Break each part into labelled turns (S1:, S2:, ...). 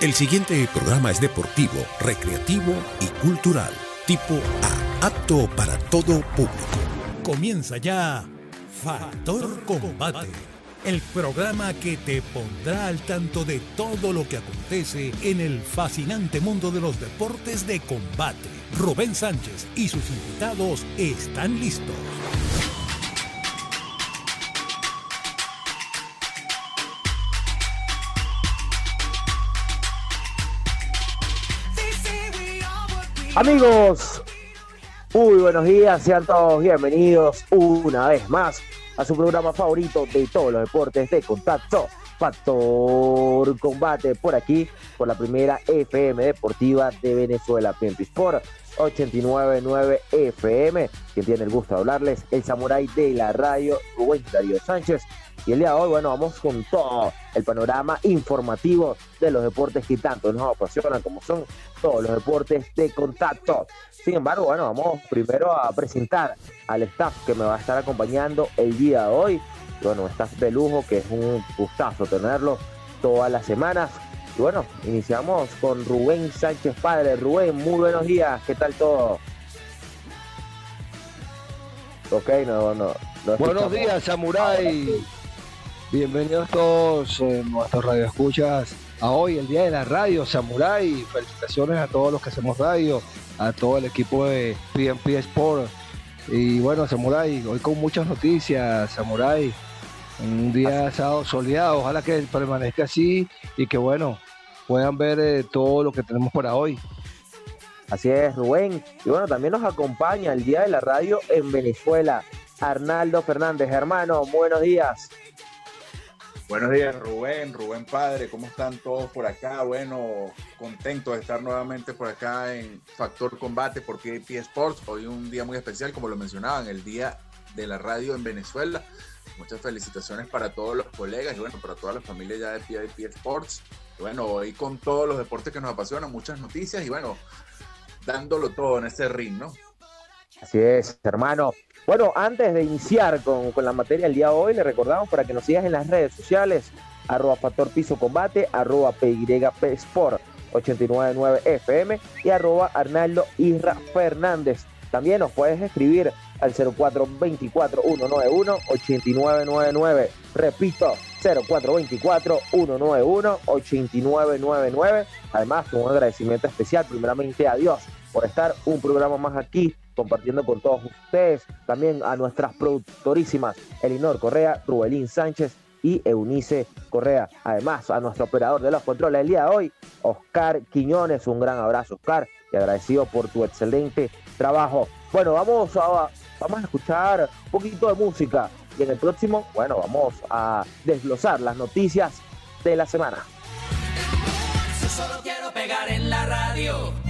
S1: El siguiente programa es deportivo, recreativo y cultural, tipo A, apto para todo público. Comienza ya Factor Combate, el programa que te pondrá al tanto de todo lo que acontece en el fascinante mundo de los deportes de combate. Rubén Sánchez y sus invitados están listos.
S2: Amigos, muy buenos días, sean todos bienvenidos una vez más a su programa favorito de todos los deportes de contacto, Factor Combate, por aquí, por la primera FM deportiva de Venezuela, PMP Sport 899 FM, quien tiene el gusto de hablarles, el samurái de la radio, Rubén Darío Sánchez, y el día de hoy, bueno, vamos con todo el panorama informativo de los deportes que tanto nos apasionan, como son todos los deportes de contacto. Sin embargo, bueno, vamos primero a presentar al staff que me va a estar acompañando el día de hoy. Bueno, staff de lujo, que es un gustazo tenerlo todas las semanas. Y bueno, iniciamos con Rubén Sánchez Padre. Rubén, muy buenos días, ¿qué tal todo?
S3: Ok, no, no. buenos días, Samurai. Bienvenidos todos eh, nuestros radioescuchas a hoy, el día de la radio, Samurai. Felicitaciones a todos los que hacemos radio, a todo el equipo de PNP Sport. Y bueno, Samurai, hoy con muchas noticias, Samurai. Un día sábado soleado, ojalá que permanezca así y que bueno, puedan ver eh, todo lo que tenemos para hoy.
S2: Así es, Rubén. Y bueno, también nos acompaña el día de la radio en Venezuela, Arnaldo Fernández. Hermano, buenos días.
S4: Buenos días, Rubén, Rubén Padre, ¿cómo están todos por acá? Bueno, contento de estar nuevamente por acá en Factor Combate por PIP Sports. Hoy un día muy especial, como lo mencionaban, el día de la radio en Venezuela. Muchas felicitaciones para todos los colegas y bueno, para toda la familia ya de PIP Sports. bueno, hoy con todos los deportes que nos apasionan, muchas noticias y bueno, dándolo todo en este ring, ¿no?
S2: Así es, hermano. Bueno, antes de iniciar con, la materia del día de hoy, le recordamos para que nos sigas en las redes sociales, arroba Factor Piso Combate, arroba PYP Sport 899 FM y arroba Arnaldo Isra Fernández. También nos puedes escribir al 0424-191-8999. Repito, 0424-191-8999. Además, un agradecimiento especial primeramente a Dios por estar un programa más aquí compartiendo con todos ustedes, también a nuestras productorísimas Elinor Correa, Rubelín Sánchez y Eunice Correa. Además, a nuestro operador de los controles el día de hoy, Oscar Quiñones. Un gran abrazo, Oscar, y agradecido por tu excelente trabajo. Bueno, vamos a, vamos a escuchar un poquito de música y en el próximo, bueno, vamos a desglosar las noticias de la semana.
S5: solo quiero pegar en la radio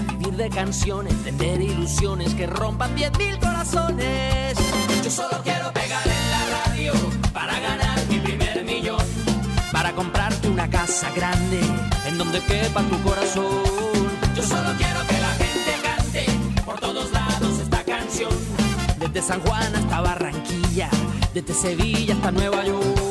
S5: de canciones, tener ilusiones que rompan 10.000 corazones. Yo solo quiero pegar en la radio para ganar mi primer millón. Para comprarte una casa grande en donde quepa tu corazón. Yo solo quiero que la gente cante por todos lados esta canción. Desde San Juan hasta Barranquilla, desde Sevilla hasta Nueva York.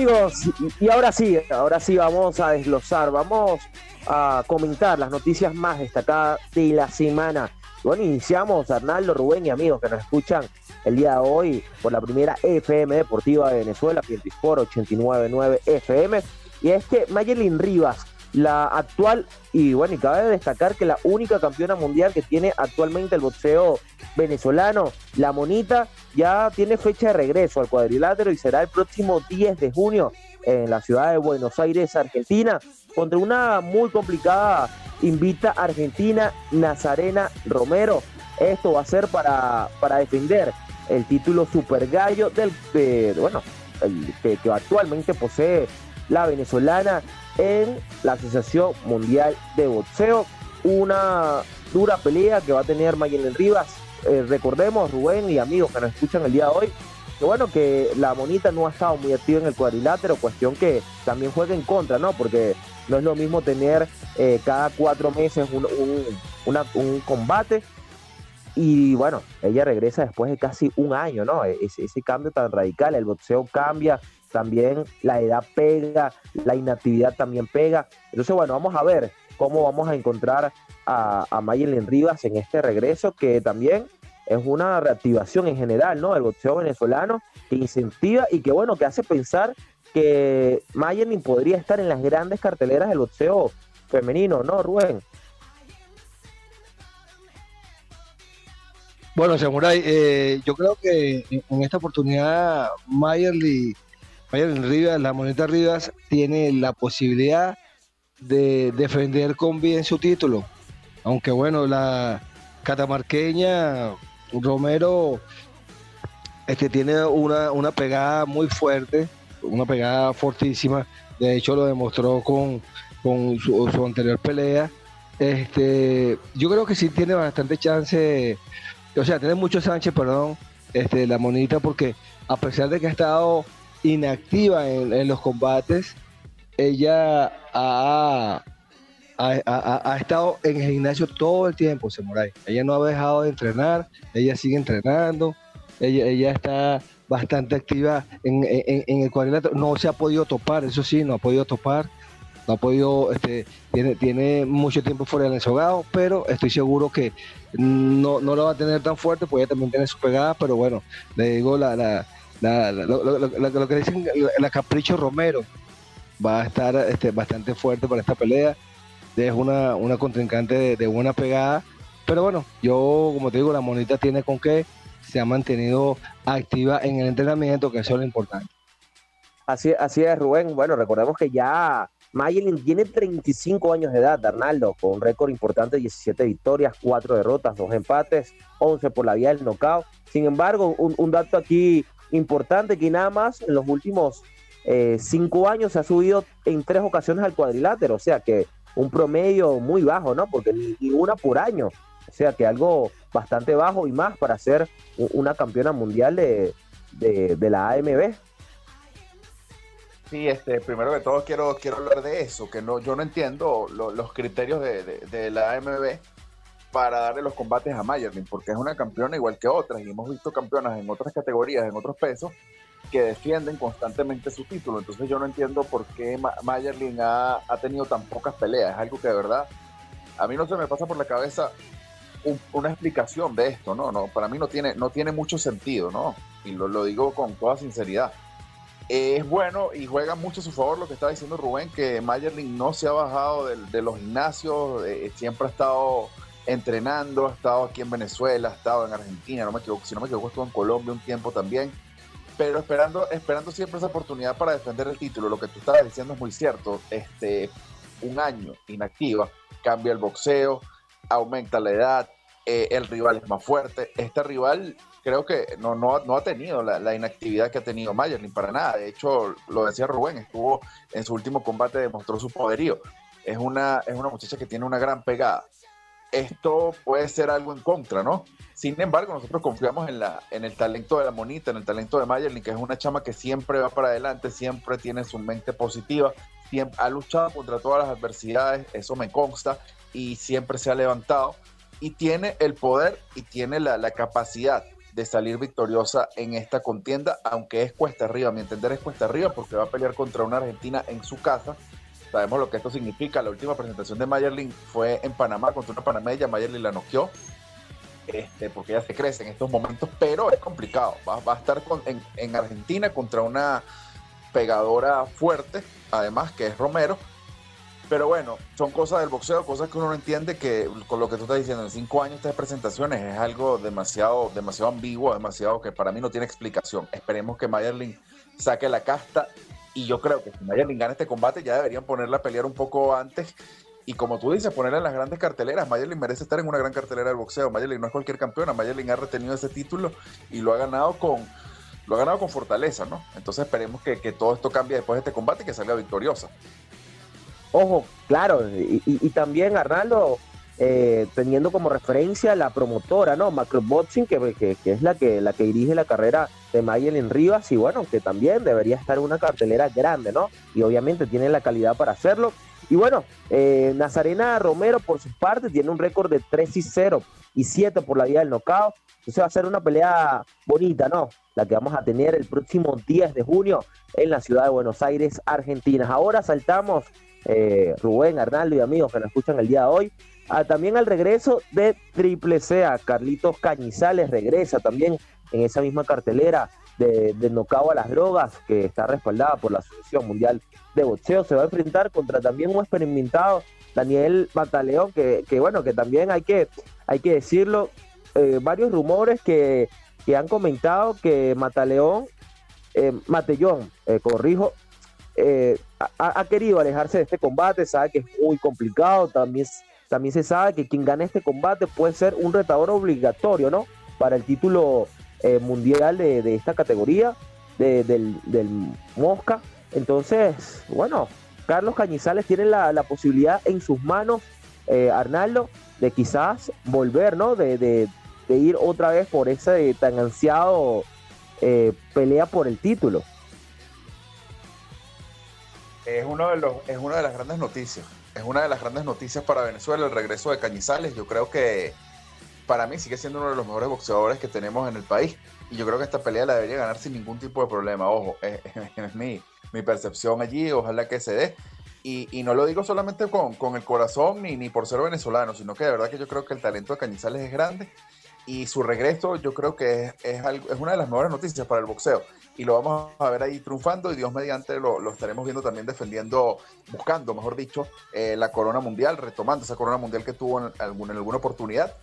S2: Amigos, y- ahora sí, ahora sí vamos a desglosar, vamos a comentar las noticias más destacadas de la semana. Bueno, iniciamos, Arnaldo, Rubén y amigos que nos escuchan el día de hoy por la primera FM Deportiva de Venezuela, Sport 899 FM. Y es que Mayelin Rivas, la actual, y bueno, y cabe destacar que la única campeona mundial que tiene actualmente el boxeo venezolano, la Monita, ya tiene fecha de regreso al cuadrilátero y será el próximo 10 de junio en la ciudad de Buenos Aires, Argentina, contra una muy complicada invita Argentina Nazarena Romero. Esto va a ser para, para defender el título Super Gallo del de- bueno, el que actualmente posee la venezolana en la Asociación Mundial de Boxeo. Una dura pelea que va a tener Mayelen Rivas. Eh, recordemos, Rubén y amigos que nos escuchan el día de hoy, que bueno, que la monita no ha estado muy activa en el cuadrilátero, cuestión que también juega en contra, ¿no? Porque no es lo mismo tener eh, cada cuatro meses un, un combate. Y bueno, ella regresa después de casi un año, ¿no? E- Ese, ese cambio tan radical, el boxeo cambia, también la edad pega, la inactividad también pega. Entonces, bueno, vamos a ver cómo vamos a encontrar a, a Rivas en este regreso, que también es una reactivación en general, ¿no? Del boxeo venezolano, que incentiva y que, bueno, que hace pensar que Mayelin podría estar en las grandes carteleras del boxeo femenino, ¿no, Rubén?
S3: Bueno, Samurai, eh, yo creo que en esta oportunidad Mayerly, Mayerly Rivas, la moneta Rivas, tiene la posibilidad de defender con bien su título. Aunque bueno, la catamarqueña Romero este, tiene una, una pegada muy fuerte, una pegada fortísima. De hecho, lo demostró con, con su, su anterior pelea. Este, yo creo que sí tiene bastante chance o sea, tiene mucho Sánchez, perdón, este, la monita, porque a pesar de que ha estado inactiva en, en los combates, ella ha, ha, ha- ha estado en el gimnasio todo el tiempo, Samurai. Ella no ha dejado de entrenar, ella sigue entrenando, ella, está bastante activa en, el cuadrilátero. No se ha podido topar, eso sí, no ha podido topar. No ha podido, este, tiene, tiene mucho tiempo fuera del ensogado, pero estoy seguro que no, no lo va a tener tan fuerte, pues ella también tiene su pegada, pero bueno, le digo, la, lo, que dicen la Capricho Romero va a estar este, bastante fuerte para esta pelea. Es una, una contrincante de, buena pegada. Pero bueno, yo, como te digo, la monita tiene con que se ha mantenido activa en el entrenamiento, que eso es lo importante.
S2: Así, así es, Rubén. Bueno, recordemos que ya Mayelin tiene 35 años de edad, Arnaldo, con un récord importante, 17 victorias, 4 derrotas, 2 empates, 11 por la vía del knockout. Sin embargo, un, dato aquí importante que nada más en los últimos 5 eh, años se ha subido en tres ocasiones al cuadrilátero, o sea que un promedio muy bajo, ¿no? Porque ni, una por año, o sea que algo bastante bajo y más para ser una campeona mundial de, de la AMB.
S4: Sí, este, primero que todo quiero, quiero hablar de eso, que no, yo no entiendo los criterios de, la AMB para darle los combates a Mayerlin, porque es una campeona igual que otras, y hemos visto campeonas en otras categorías, en otros pesos, que defienden constantemente su título. Entonces yo no entiendo por qué Mayerlin ha, tenido tan pocas peleas. Es algo que de verdad a mí no se me pasa por la cabeza una explicación de esto, ¿no? no Para mí no tiene, no tiene mucho sentido, ¿no? Y lo, digo con toda sinceridad es bueno y juega mucho a su favor lo que está diciendo Rubén, que Mayerling no se ha bajado de, los gimnasios, eh, siempre ha estado entrenando, ha estado aquí en Venezuela, ha estado en Argentina, no me equivoco, si no me equivoco, estuvo en Colombia un tiempo también, pero esperando, esperando siempre esa oportunidad para defender el título. Lo que tú estabas diciendo es muy cierto, este, un año inactiva, cambia el boxeo, aumenta la edad, eh, el rival es más fuerte, este rival creo que no, no, no ha tenido la, inactividad que ha tenido Mayerlin para nada. De hecho, lo decía Rubén, estuvo en su último combate, demostró su poderío. Es una, es una muchacha que tiene una gran pegada. Esto puede ser algo en contra, ¿no? Sin embargo, nosotros confiamos en, la, en el talento de la monita, en el talento de Mayerlin, que es una chama que siempre va para adelante, siempre tiene su mente positiva, siempre, ha luchado contra todas las adversidades, eso me consta, y siempre se ha levantado. Y tiene el poder y tiene la, la capacidad de salir victoriosa en esta contienda, aunque es cuesta arriba, a mi entender es cuesta arriba porque va a pelear contra una Argentina en su casa. Sabemos lo que esto significa. La última presentación de Mayerlin fue en Panamá contra una panameña. Mayerlin la noqueó este, porque ella se crece en estos momentos, pero es complicado. Va, a estar en, en Argentina contra una pegadora fuerte, además que es Romero, pero bueno, son cosas del boxeo, cosas que uno no entiende que con lo que tú estás diciendo en cinco años estas presentaciones es algo demasiado, demasiado ambiguo, demasiado que para mí no tiene explicación. Esperemos que Mayerling saque la casta y yo creo que si Mayerling gana este combate ya deberían ponerla a pelear un poco antes y como tú dices, ponerla en las grandes carteleras. Mayerling merece estar en una gran cartelera del boxeo. Mayerling no es cualquier campeona, Mayerling ha retenido ese título y lo ha ganado con lo ha ganado con fortaleza, ¿no? Entonces esperemos que, que todo esto cambie después de este combate y que salga victoriosa.
S2: Ojo, claro, y, también Arnaldo, eh, teniendo como referencia la promotora, ¿no? Macroboxing, que, que, que, es la que, la que dirige la carrera de en Rivas, y bueno, que también debería estar una cartelera grande, ¿no? Y obviamente tiene la calidad para hacerlo. Y bueno, eh, Nazarena Romero, por su parte, tiene un récord de 3 y 0 y 7 por la vía del knockout. Entonces va a ser una pelea bonita, ¿no? La que vamos a tener el próximo 10 de junio en la ciudad de Buenos Aires, Argentina. Ahora saltamos eh, Rubén, Arnaldo y amigos que nos escuchan el día de hoy. Ah, también al regreso de Triple C, Carlitos Cañizales regresa también en esa misma cartelera de, de a las drogas que está respaldada por la Asociación Mundial de Boxeo. Se va a enfrentar contra también un experimentado Daniel Mataleón, que, bueno, que también hay que, hay que decirlo, eh, varios rumores que, han comentado que Mataleón, eh, Matellón, eh, corrijo, eh, ha, querido alejarse de este combate, sabe que es muy complicado, también, también se sabe que quien gane este combate puede ser un retador obligatorio, ¿no? Para el título eh, mundial de, esta categoría, del, Mosca. Entonces, bueno, Carlos Cañizales tiene la, posibilidad en sus manos, eh, Arnaldo, de quizás volver, ¿no? De, de, ir otra vez por ese tan ansiado pelea por el título
S4: es, uno de los, es una de las grandes noticias. Es una de las grandes noticias para Venezuela el regreso de Cañizales. Yo creo que para mí sigue siendo uno de los mejores boxeadores que tenemos en el país. Y yo creo que esta pelea la debería ganar sin ningún tipo de problema. Ojo, es, mi, mi, percepción allí. Ojalá que se dé. Y, no lo digo solamente con, con el corazón ni, ni por ser venezolano, sino que de verdad que yo creo que el talento de Cañizales es grande. Y su regreso yo creo que es, es una de las mejores noticias para el boxeo y lo vamos a ver ahí triunfando y Dios mediante lo, lo estaremos viendo también defendiendo, buscando, mejor dicho, eh, la corona mundial, retomando esa corona mundial que tuvo en, alguna, en alguna oportunidad.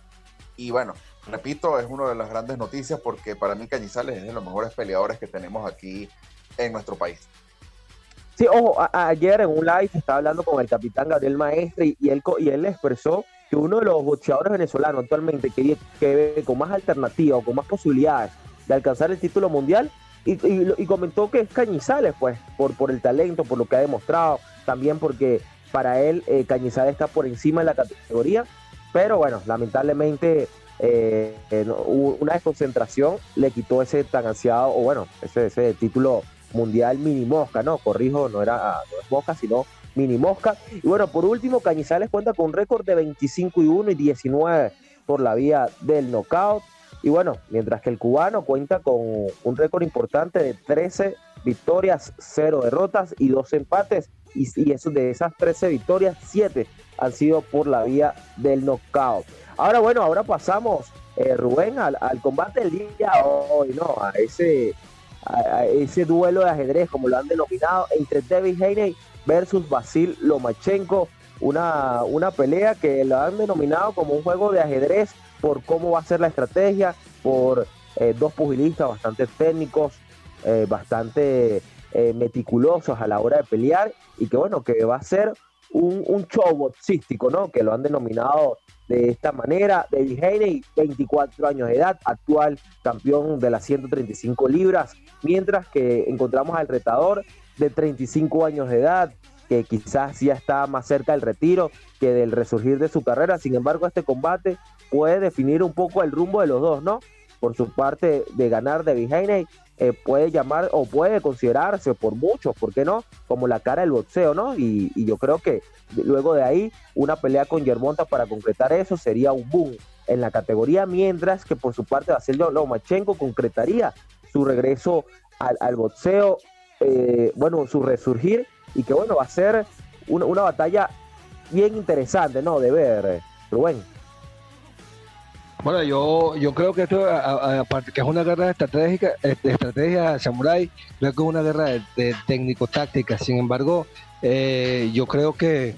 S4: Y bueno, repito, es una de las grandes noticias porque para mí Cañizales es de los mejores peleadores que tenemos aquí en nuestro país.
S2: Sí, ojo, ayer en un live estaba hablando con el capitán Gabriel Maestre y, él, y él expresó que uno de los boxeadores venezolanos actualmente que, que con más alternativas o con más posibilidades de alcanzar el título mundial y, comentó que es Cañizales, pues, por, el talento, por lo que ha demostrado, también porque para él eh, Cañizales está por encima de la categoría, pero bueno, lamentablemente eh, una desconcentración le quitó ese tan ansiado, o bueno, ese, ese título mundial mini mosca, ¿no? Corrijo, no era no es mosca, sino mini mosca. Y bueno, por último, Cañizales cuenta con un récord de 25 y 1 y 19 por la vía del knockout. Y bueno, mientras que el cubano cuenta con un récord importante de 13 victorias, 0 derrotas y 2 empates. Y, y eso, de esas 13 victorias, 7 han sido por la vía del knockout. Ahora bueno, ahora pasamos, eh, Rubén, al, al, combate del día hoy, ¿no? A ese a, ese duelo de ajedrez, como lo han denominado, entre David Haney versus Basil Lomachenko, una, una pelea que lo han denominado como un juego de ajedrez por cómo va a ser la estrategia, por eh, dos pugilistas bastante técnicos, eh, bastante eh, meticulosos a la hora de pelear y que bueno, que va a ser un, un show boxístico, ¿no? Que lo han denominado de esta manera. David Haney, 24 años de edad, actual campeón de las 135 libras, mientras que encontramos al retador de 35 años de edad, que quizás ya está más cerca del retiro que del resurgir de su carrera. Sin embargo, este combate puede definir un poco el rumbo de los dos, ¿no? Por su parte de ganar David Haney, eh, puede llamar o puede considerarse por muchos, ¿por qué no? Como la cara del boxeo, ¿no? Y, yo creo que luego de ahí una pelea con Yermonta para concretar eso sería un boom en la categoría, mientras que por su parte Vasil Lomachenko concretaría su regreso al, boxeo, eh, bueno, su resurgir y que bueno, va a ser una, una batalla bien interesante, ¿no? De ver, Rubén.
S3: Bueno, yo, yo creo que esto, aparte que es una guerra estratégica, estrategia samurai, creo que es una guerra de, técnico-táctica. Sin embargo, eh, yo creo que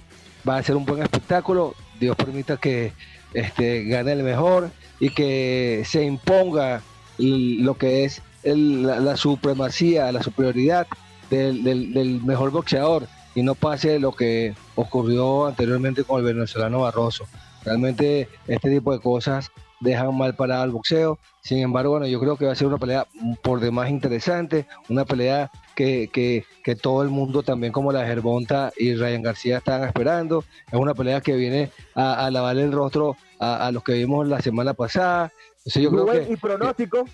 S3: va a ser un buen espectáculo. Dios permita que este, gane el mejor y que se imponga lo que es la, supremacía, la superioridad del, del mejor boxeador y no pase lo que ocurrió anteriormente con el venezolano Barroso. Realmente este tipo de cosas dejan mal parado al boxeo. Sin embargo, bueno, yo creo que va a ser una pelea por demás interesante, una pelea que, que, que todo el mundo, también como la Gervonta y Ryan García, están esperando. Es una pelea que viene a, lavar el rostro a, los que vimos la semana pasada.
S2: yo creo que, ¿Y pronóstico?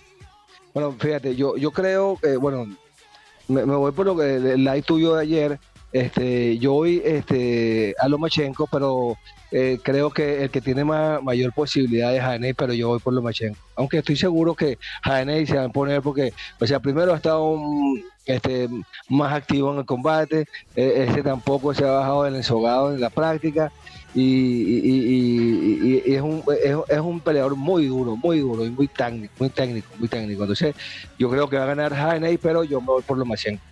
S3: bueno, fíjate, yo, yo creo, que bueno, me, voy por lo que el live tuyo de ayer. Este, yo voy este, a Lomachenko, pero eh, creo que el que tiene mayor posibilidad es Haney, pero yo voy por Lomachenko. Aunque estoy seguro que Haney se va a poner porque, o sea, primero ha estado este, más activo en el combate, e, ese tampoco se ha bajado del ensogado en la práctica. Y, es, un, es, un peleador muy duro, muy duro y muy técnico, muy técnico, muy técnico. Entonces, yo creo que va a ganar Haney, pero yo me voy por Lomachenko.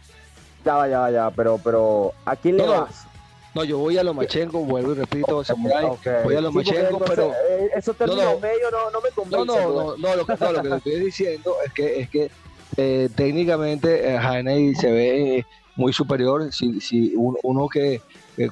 S2: Ya, ya, ya, pero, pero ¿a quién le vas?
S3: No, yo voy a Lomachenko, vuelvo y repito, Samurai, voy a Lomachenko, pero...
S2: Eh, eso termina no, medio no, no me convence.
S3: No, no, no, no, lo que, no, lo que te estoy diciendo es que, es que eh, técnicamente eh, se ve muy superior. Si, si uno que,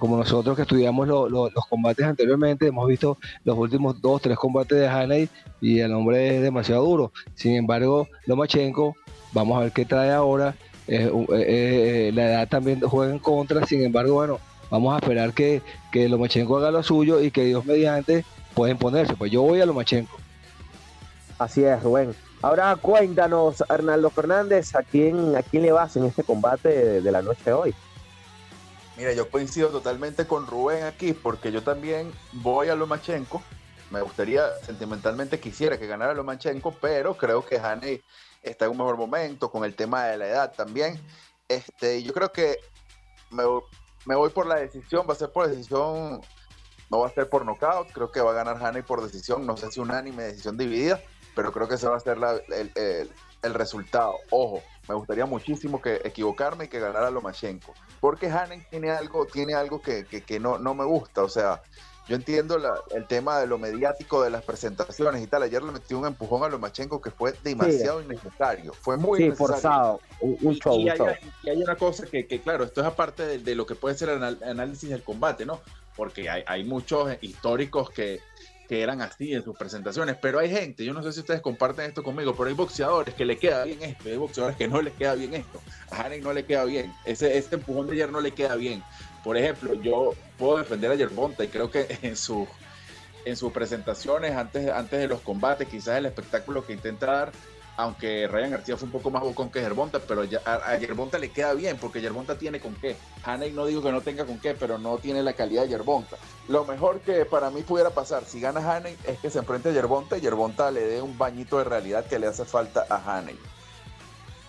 S3: como nosotros que estudiamos los combates anteriormente, hemos visto los últimos dos, tres combates de Haney y el hombre es demasiado duro. Sin embargo, Lomachenko, vamos a ver qué trae ahora. Eh, la edad también juega en contra, sin embargo, bueno, Vamos a esperar que, que Lomachenko haga lo suyo y que Dios mediante pueden ponerse. Pues yo voy a Lomachenko.
S2: Así es, Rubén. Ahora cuéntanos, Arnaldo Fernández, ¿a quién, a quién le vas en este combate de, la noche de hoy?
S4: Mira, yo coincido totalmente con Rubén aquí, porque yo también voy a Lomachenko. Me gustaría, sentimentalmente quisiera que ganara Lomachenko, pero creo que Haney está en un mejor momento con el tema de la edad también. Este, yo creo que me, me voy por la decisión, va a ser por decisión, no va a ser por knockout, creo que va a ganar Haney por decisión, no sé si unánime, decisión dividida, pero creo que esa va a ser la, el resultado. Ojo, me gustaría muchísimo que equivocarme y que ganara Lomachenko. Porque Hanen tiene algo, tiene algo que, no, no me gusta. O sea, yo entiendo el tema de lo mediático de las presentaciones y tal. Ayer le metí un empujón a Lomachenko que fue demasiado innecesario. Fue muy
S2: sí, forzado. Un, show,
S4: y, hay, una cosa que, claro, esto es aparte de, lo que puede ser el análisis del combate, ¿no? Porque hay, hay muchos históricos que, que eran así en sus presentaciones, pero hay gente, yo no sé si ustedes comparten esto conmigo, pero hay boxeadores que le queda bien esto, hay boxeadores que no les queda bien esto, a Haney no le queda bien, ese, este empujón de ayer no le queda bien. Por ejemplo, yo puedo defender a Yerbonta y creo que en sus en sus presentaciones antes, antes de los combates, quizás el espectáculo que intenta dar aunque Ryan García fue un poco más bocón que Yerbonta, pero a, Yerbonta le queda bien, porque Yerbonta tiene con qué. Haney no digo que no tenga con qué, pero no tiene la calidad de Yerbonta. Lo mejor que para mí pudiera pasar, si gana Haney, es que se enfrente a Yerbonta y Yerbonta le dé un bañito de realidad que le hace falta a Haney.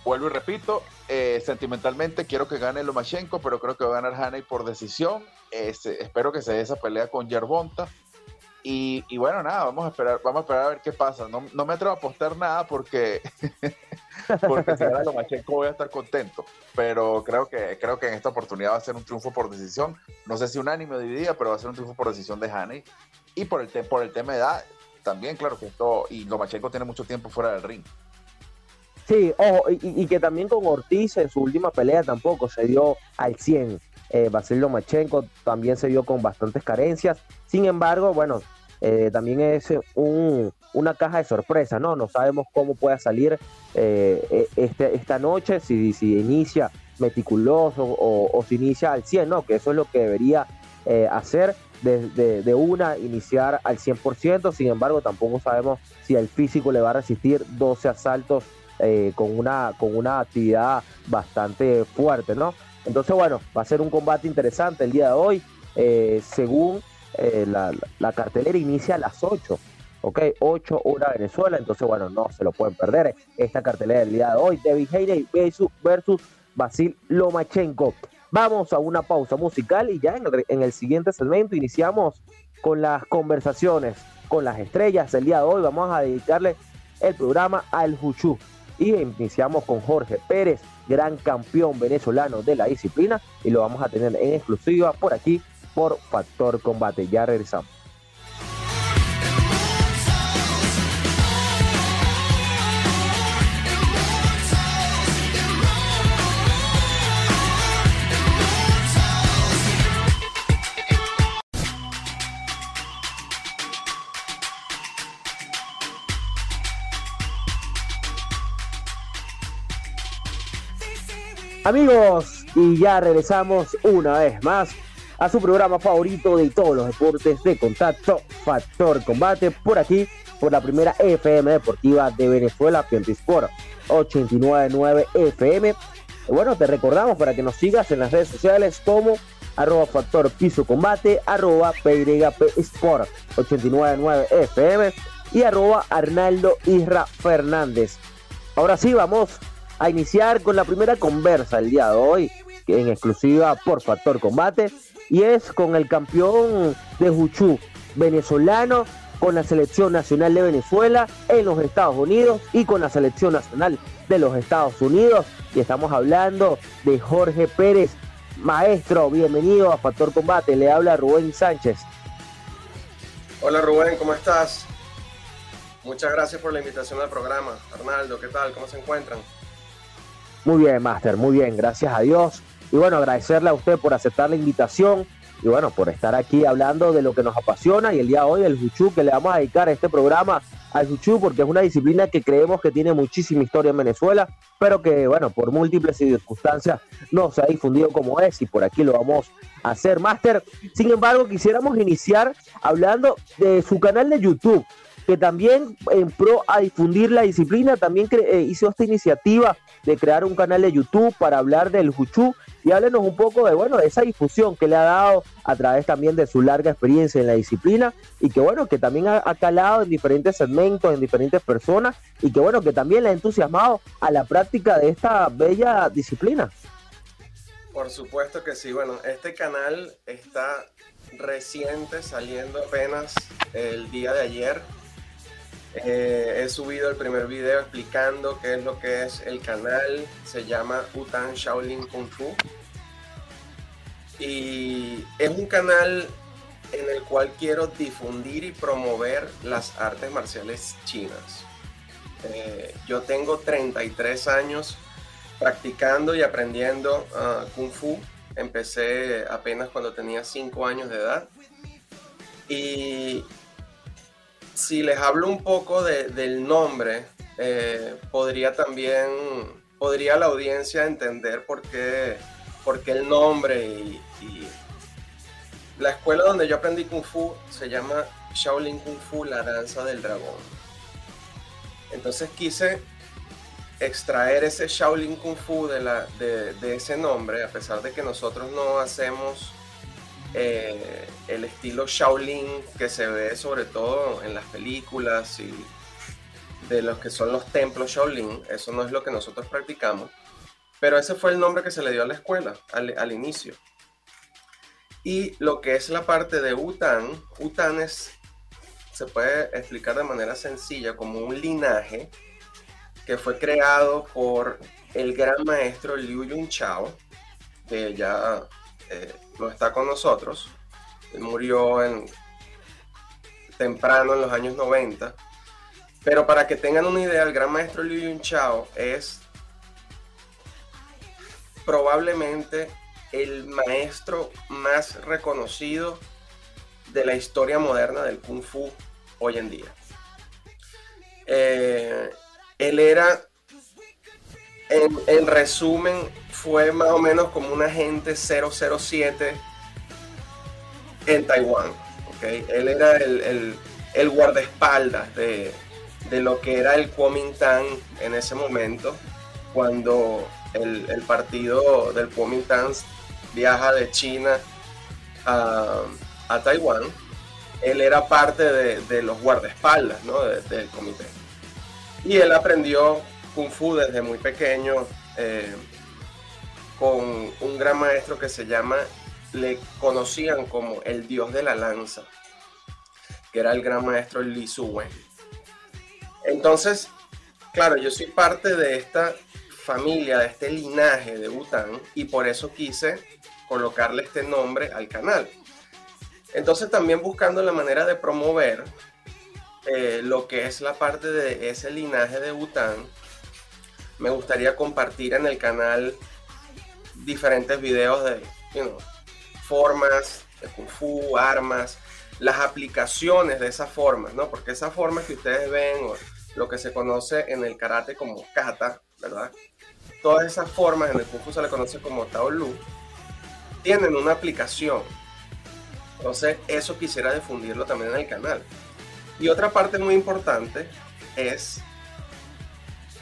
S4: Vuelvo y repito, eh, sentimentalmente quiero que gane Lomachenko, pero creo que va a ganar Haney por decisión. Este, espero que se dé esa pelea con Yerbonta. Y, bueno, nada, vamos a esperar, vamos a esperar a ver qué pasa. No, no me atrevo a apostar nada porque, porque si gana Lomachenko voy a estar contento. Pero creo que, creo que en esta oportunidad va a ser un triunfo por decisión. No sé si unánime o dividida, pero va a ser un triunfo por decisión de Haney. Y por el, por el tema de edad, también, claro que esto, y Lomachenko tiene mucho tiempo fuera del ring.
S2: Sí, ojo, y, y, que también con Ortiz en su última pelea tampoco se dio al 100. Eh, Basil Lomachenko también se vio con bastantes carencias. Sin embargo, bueno, eh, también es una caja de sorpresa, ¿no? No sabemos cómo pueda salir eh, e, este, esta noche, si, si inicia meticuloso o, si inicia al 100, ¿no? Que eso es lo que debería eh, hacer de, de, una, iniciar al 100%, sin embargo tampoco sabemos si el físico le va a resistir 12 asaltos con, una, con una actividad bastante fuerte, ¿no? Entonces, bueno, va a ser un combate interesante el día de hoy. Eh, según eh, la, cartelera inicia a las 8, ¿ok? 8 horas Venezuela, entonces, bueno, no se lo pueden perder. Esta cartelera del día de hoy, David Hayden versus, Basil Lomachenko. Vamos a una pausa musical y ya en el, en el siguiente segmento iniciamos con las conversaciones con las estrellas. El día de hoy vamos a dedicarle el programa al Juchu. Y iniciamos con Jorge Pérez, gran campeón venezolano de la disciplina, y lo vamos a tener en exclusiva por aquí, por Factor Combate. Ya regresamos. Amigos, y ya regresamos una vez más a su programa favorito de todos los deportes de contacto, Factor Combate, por aquí, por la primera FM Deportiva de Venezuela, Sport 899 FM. bueno, te recordamos para que nos sigas en las redes sociales como arroba Factor Piso Combate, arroba PYP Sport 899 FM y arroba Arnaldo Isra Fernández. Ahora sí, vamos a iniciar con la primera conversa el día de hoy, en exclusiva por Factor Combate, y es con el campeón de Juchu venezolano, con la selección nacional de Venezuela en los Estados Unidos y con la selección nacional de los Estados Unidos. Y estamos hablando de Jorge Pérez. Maestro, bienvenido a Factor Combate. Le habla Rubén Sánchez.
S6: Hola Rubén, ¿cómo estás? Muchas gracias por la invitación al programa. Arnaldo, ¿qué tal? ¿Cómo se encuentran?
S2: Muy bien, Master, muy bien, gracias a Dios. Y bueno, agradecerle a usted por aceptar la invitación y bueno, por estar aquí hablando de lo que nos apasiona y el día de hoy el Juchu que le vamos a dedicar a este programa al Juchu porque es una disciplina que creemos que tiene muchísima historia en Venezuela, pero que bueno, por múltiples circunstancias no se ha difundido como es y por aquí lo vamos a hacer, Master. Sin embargo, quisiéramos iniciar hablando de su canal de YouTube que también en pro a difundir la disciplina, también eh, hizo esta iniciativa de crear un canal de YouTube para hablar del Juchu y háblenos un poco de, bueno, de esa difusión que le ha dado a través también de su larga experiencia en la disciplina y que, bueno, que también ha, calado en diferentes segmentos, en diferentes personas y que, bueno, que también le ha entusiasmado a la práctica de esta bella disciplina.
S6: Por supuesto que sí, bueno, este canal está reciente, saliendo apenas el día de ayer Eh, he subido el primer video explicando qué es lo que es el canal. Se llama Utan Shaolin Kung Fu. Y es un canal en el cual quiero difundir y promover las artes marciales chinas. Eh, yo tengo 33 años practicando y aprendiendo uh, kung fu. Empecé apenas cuando tenía 5 años de edad. Y si les hablo un poco del nombre, eh, podría también, podría la audiencia entender por qué, por qué el nombre y, la escuela donde yo aprendí Kung Fu se llama Shaolin Kung Fu, la danza del dragón. Entonces quise extraer ese Shaolin Kung Fu de, la, de, ese nombre, a pesar de que nosotros no hacemos eh, el estilo Shaolin que se ve sobre todo en las películas y de los que son los templos Shaolin, eso no es lo que nosotros practicamos, pero ese fue el nombre que se le dio a la escuela al, inicio. Y lo que es la parte de Utan, Utan es, se puede explicar de manera sencilla como un linaje que fue creado por el gran maestro Liu Yun Chao, que ya eh, no está con nosotros. Murió en, temprano en los años 90. Pero para que tengan una idea, el gran maestro Liu Yun Chao es probablemente el maestro más reconocido de la historia moderna del kung fu hoy en día. Eh, él era, en, resumen, fue más o menos como un agente 007 en Taiwán. Él era el, guardaespaldas de, de, lo que era el Kuomintang en ese momento, cuando el, el partido del Kuomintang viaja de China a, Taiwán, él era parte de, los guardaespaldas ¿no? del comité. Y él aprendió kung fu desde muy pequeño eh, con un gran maestro que se llama, le conocían como el dios de la lanza, que era el gran maestro Li Wen. Entonces, claro, yo soy parte de esta familia, de este linaje de Bután, y por eso quise colocarle este nombre al canal. Entonces también buscando la manera de promover eh, lo que es la parte de ese linaje de Bután, me gustaría compartir en el canal diferentes videos de formas de Kung Fu, armas, las aplicaciones de esas formas, ¿no? Porque esas formas que ustedes ven, o lo que se conoce en el karate como kata, ¿verdad? Todas esas formas en el Kung Fu se le conoce como Tao Lu tienen una aplicación. Entonces, eso quisiera difundirlo también en el canal. Y otra parte muy importante es,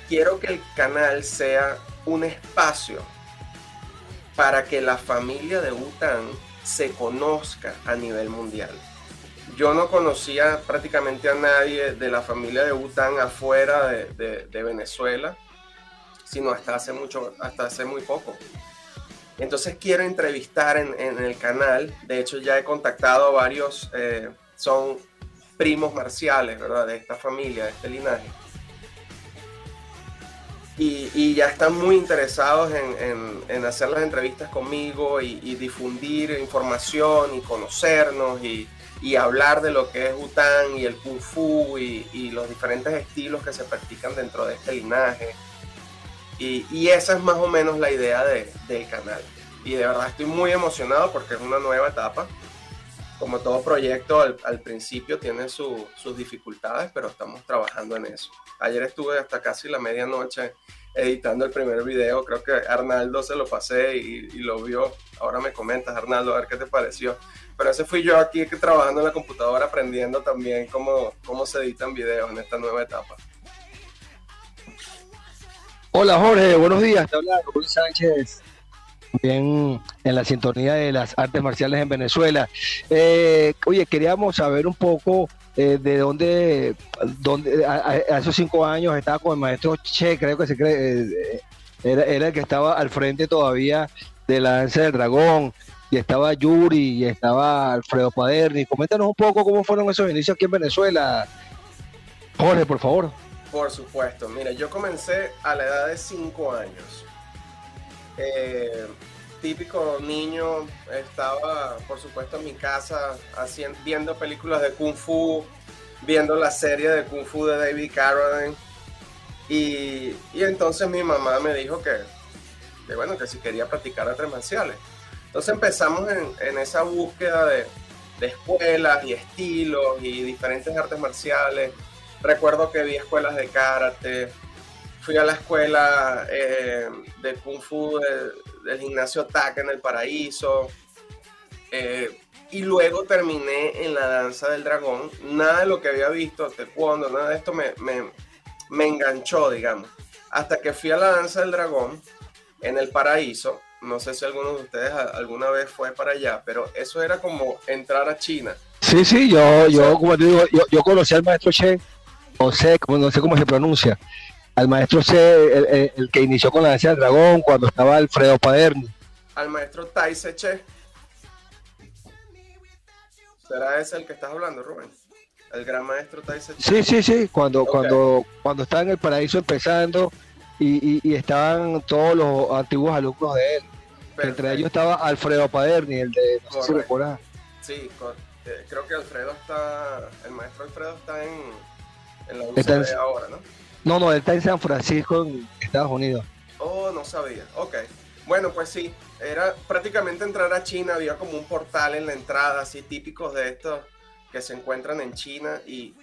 S6: quiero que el canal sea un espacio para que la familia de Bután se conozca a nivel mundial. Yo no conocía prácticamente a nadie de la familia de Bután afuera de, Venezuela, sino hasta hace mucho, hasta hace muy poco. Entonces quiero entrevistar en, el canal, de hecho ya he contactado a varios, eh, son primos marciales, ¿verdad? De esta familia, de este linaje. Y, ya están muy interesados en, hacer las entrevistas conmigo y, difundir información y conocernos y, hablar de lo que es Bután y el Kung Fu y, los diferentes estilos que se practican dentro de este linaje. Y, esa es más o menos la idea del canal. Y de verdad estoy muy emocionado porque es una nueva etapa. Como todo proyecto, al, principio tiene sus dificultades, pero estamos trabajando en eso. Ayer estuve hasta casi la medianoche editando el primer video. Creo que Arnaldo se lo pasé y, lo vio. Ahora me comentas, Arnaldo, a ver qué te pareció. Pero ese fui yo aquí trabajando en la computadora, aprendiendo también cómo, cómo se editan videos en esta nueva etapa.
S3: Hola Jorge, buenos días. Te habla Luis Sánchez, bien en la sintonía de las artes marciales en Venezuela. Eh, oye, queríamos saber un poco eh, de dónde, dónde a, esos cinco años estaba con el maestro Che, creo que se cree, eh, era, el que estaba al frente todavía de la danza del dragón, y estaba Yuri, y estaba Alfredo Paderni. Coméntanos un poco cómo fueron esos inicios aquí en Venezuela. Jorge, por favor.
S6: Por supuesto. Mira, yo comencé a la edad de 5 años. Eh, típico niño, estaba por supuesto en mi casa viendo películas de Kung Fu, viendo la serie de Kung Fu de David Carradine. Y, entonces mi mamá me dijo que, bueno, que si quería practicar artes marciales. Entonces empezamos en, esa búsqueda de, de, escuelas y estilos y diferentes artes marciales. Recuerdo que vi escuelas de karate, fui a la escuela eh, de Kung Fu del, gimnasio TAC en el Paraíso. Eh, y luego terminé en la danza del dragón. Nada de lo que había visto, taekwondo, nada de esto me, me, me enganchó, digamos. Hasta que fui a la danza del dragón en el paraíso. No sé si alguno de ustedes alguna vez fue para allá, pero eso era como entrar a China.
S3: Sí, sí, yo, yo como te digo, yo, yo conocí al maestro Che, o sé, no sé cómo se pronuncia, al maestro C, el, que inició con la danza del dragón, cuando estaba Alfredo Paderni.
S6: Al maestro Taise Che. ¿Será ese el que estás hablando, Rubén? El gran maestro Taise Che.
S3: Sí, sí, sí, cuando, cuando, cuando estaba en el paraíso empezando y, estaban todos los antiguos alumnos de él. Entre ellos estaba Alfredo Paderni, el de
S6: no sé si Sí, eh, creo que Alfredo está, el maestro Alfredo está en, en la UCB ahora, ¿no?
S3: No, no, está en San Francisco, en Estados Unidos.
S6: Oh, no sabía. Ok. Bueno, pues sí, era prácticamente entrar a China, había como un portal en la entrada, así típicos de estos que se encuentran en China y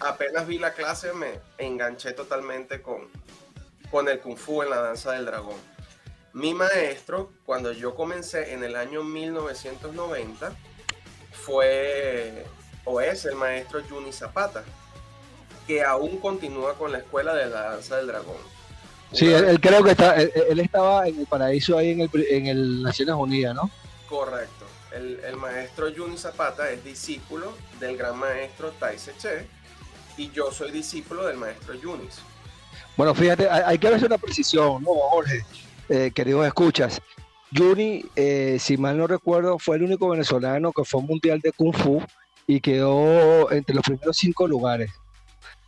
S6: apenas vi la clase me enganché totalmente con, con el kung fu en la danza del dragón. Mi maestro, cuando yo comencé en el año 1990, fue o es el maestro Juni Zapata que aún continúa con la escuela de la danza del dragón.
S3: Sí, él, creo que está, él, estaba en el paraíso ahí en el, en el Naciones Unidas, ¿no?
S6: Correcto. El, el, maestro Juni Zapata es discípulo del gran maestro Taise Che y yo soy discípulo del maestro Yunis.
S3: Bueno, fíjate, hay, que hacer una precisión, ¿no, Jorge? Eh, queridos escuchas. Juni, eh, si mal no recuerdo, fue el único venezolano que fue mundial de Kung Fu y quedó entre los primeros cinco lugares.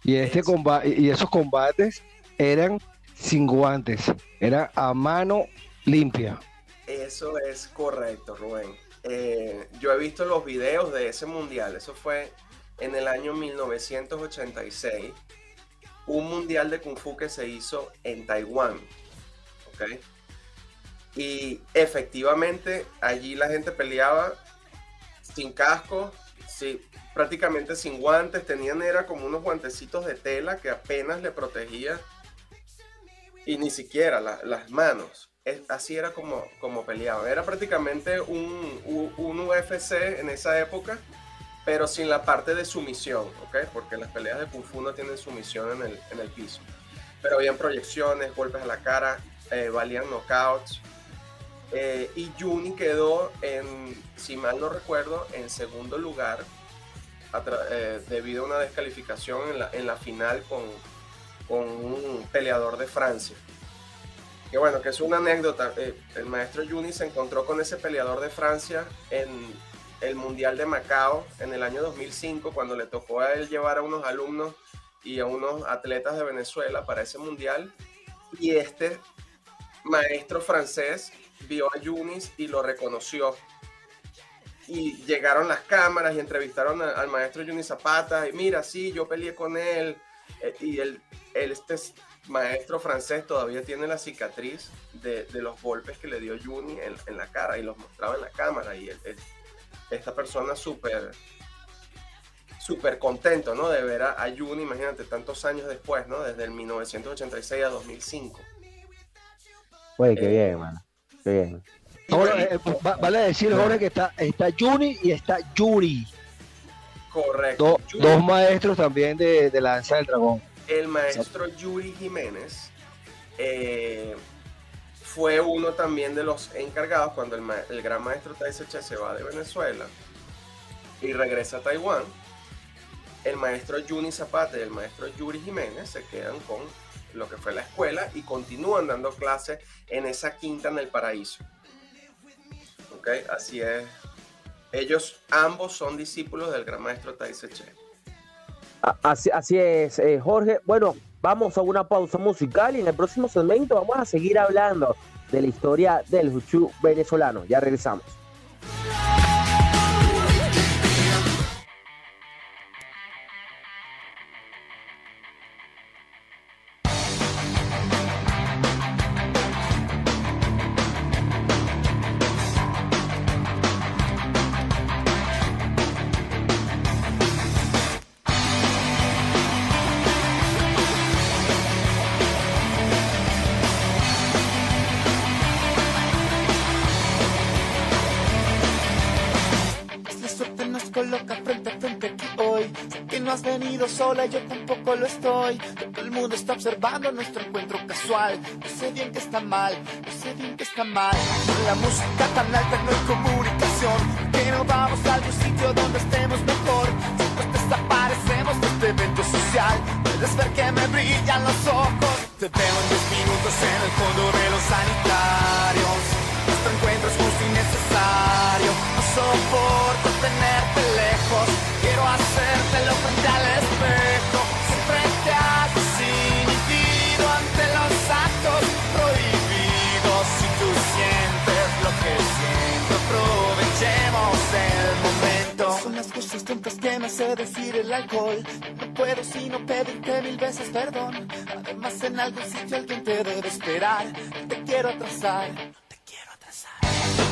S3: Y, este y esos combates eran sin guantes, era a mano limpia.
S6: Eso es correcto, Rubén. Eh, yo he visto los videos de ese mundial, eso fue en el año 1986, un mundial de kung fu que se hizo en Taiwán. Y efectivamente allí la gente peleaba sin casco, sí, prácticamente sin guantes, tenían era como unos guantecitos de tela que apenas le protegía y ni siquiera las manos. así era como, como peleaba. Era prácticamente un, UFC en esa época, pero sin la parte de sumisión, ¿ok? Porque las peleas de Kung no tienen sumisión en el, en el piso. Pero habían proyecciones, golpes a la cara, eh, valían knockouts. Eh, y Juni quedó en, si mal no recuerdo, en segundo lugar eh, debido a una descalificación en la, en la final con, con, un peleador de Francia. Que bueno, que es una anécdota. Eh, el maestro Juni se encontró con ese peleador de Francia en el Mundial de Macao en el año 2005, cuando le tocó a él llevar a unos alumnos y a unos atletas de Venezuela para ese mundial. Y este maestro francés vio a Yunis y lo reconoció y llegaron las cámaras y entrevistaron al maestro Juni Zapata y mira, sí, yo peleé con él eh, y el, este maestro francés todavía tiene la cicatriz de, los golpes que le dio Juni en, la cara y los mostraba en la cámara y esta persona súper súper contento, ¿no? De ver a, a Juni, imagínate, tantos años después, ¿no? Desde el 1986 a 2005.
S2: Oye, qué bien, mano. Qué bien.
S3: Ahora, eh, vale decir, Jorge, que está, está Juni y está Yuri.
S6: Correcto.
S3: dos maestros también de, la danza del dragón.
S6: El maestro Yuri Jiménez eh, fue uno también de los encargados cuando el, gran maestro Che se va de Venezuela y regresa a Taiwán. El maestro Juni Zapata y el maestro Yuri Jiménez se quedan con lo que fue la escuela y continúan dando clases en esa quinta en el paraíso. Así es. Ellos ambos son discípulos del gran maestro Taise Che.
S2: Así, así es, eh, Jorge. Bueno, vamos a una pausa musical y en el próximo segmento vamos a seguir hablando de la historia del Juchu venezolano. Ya regresamos.
S7: Sola, yo tampoco lo estoy. Todo el mundo está observando nuestro encuentro casual. No sé bien que está mal, no sé bien que está mal. la música tan alta no hay comunicación. Que no vamos a algún sitio donde estemos mejor. Si nos desaparecemos de este evento social. Puedes ver que me brillan los ojos. Te veo en 10 minutos en el fondo de los sanitarios. Nuestro encuentro es justo y necesario. No soporto tenerte que me hace decir el alcohol. No puedo sino pedirte mil veces perdón. Además, en algún sitio alguien te debe esperar. Te quiero atrasar. Te quiero atrasar.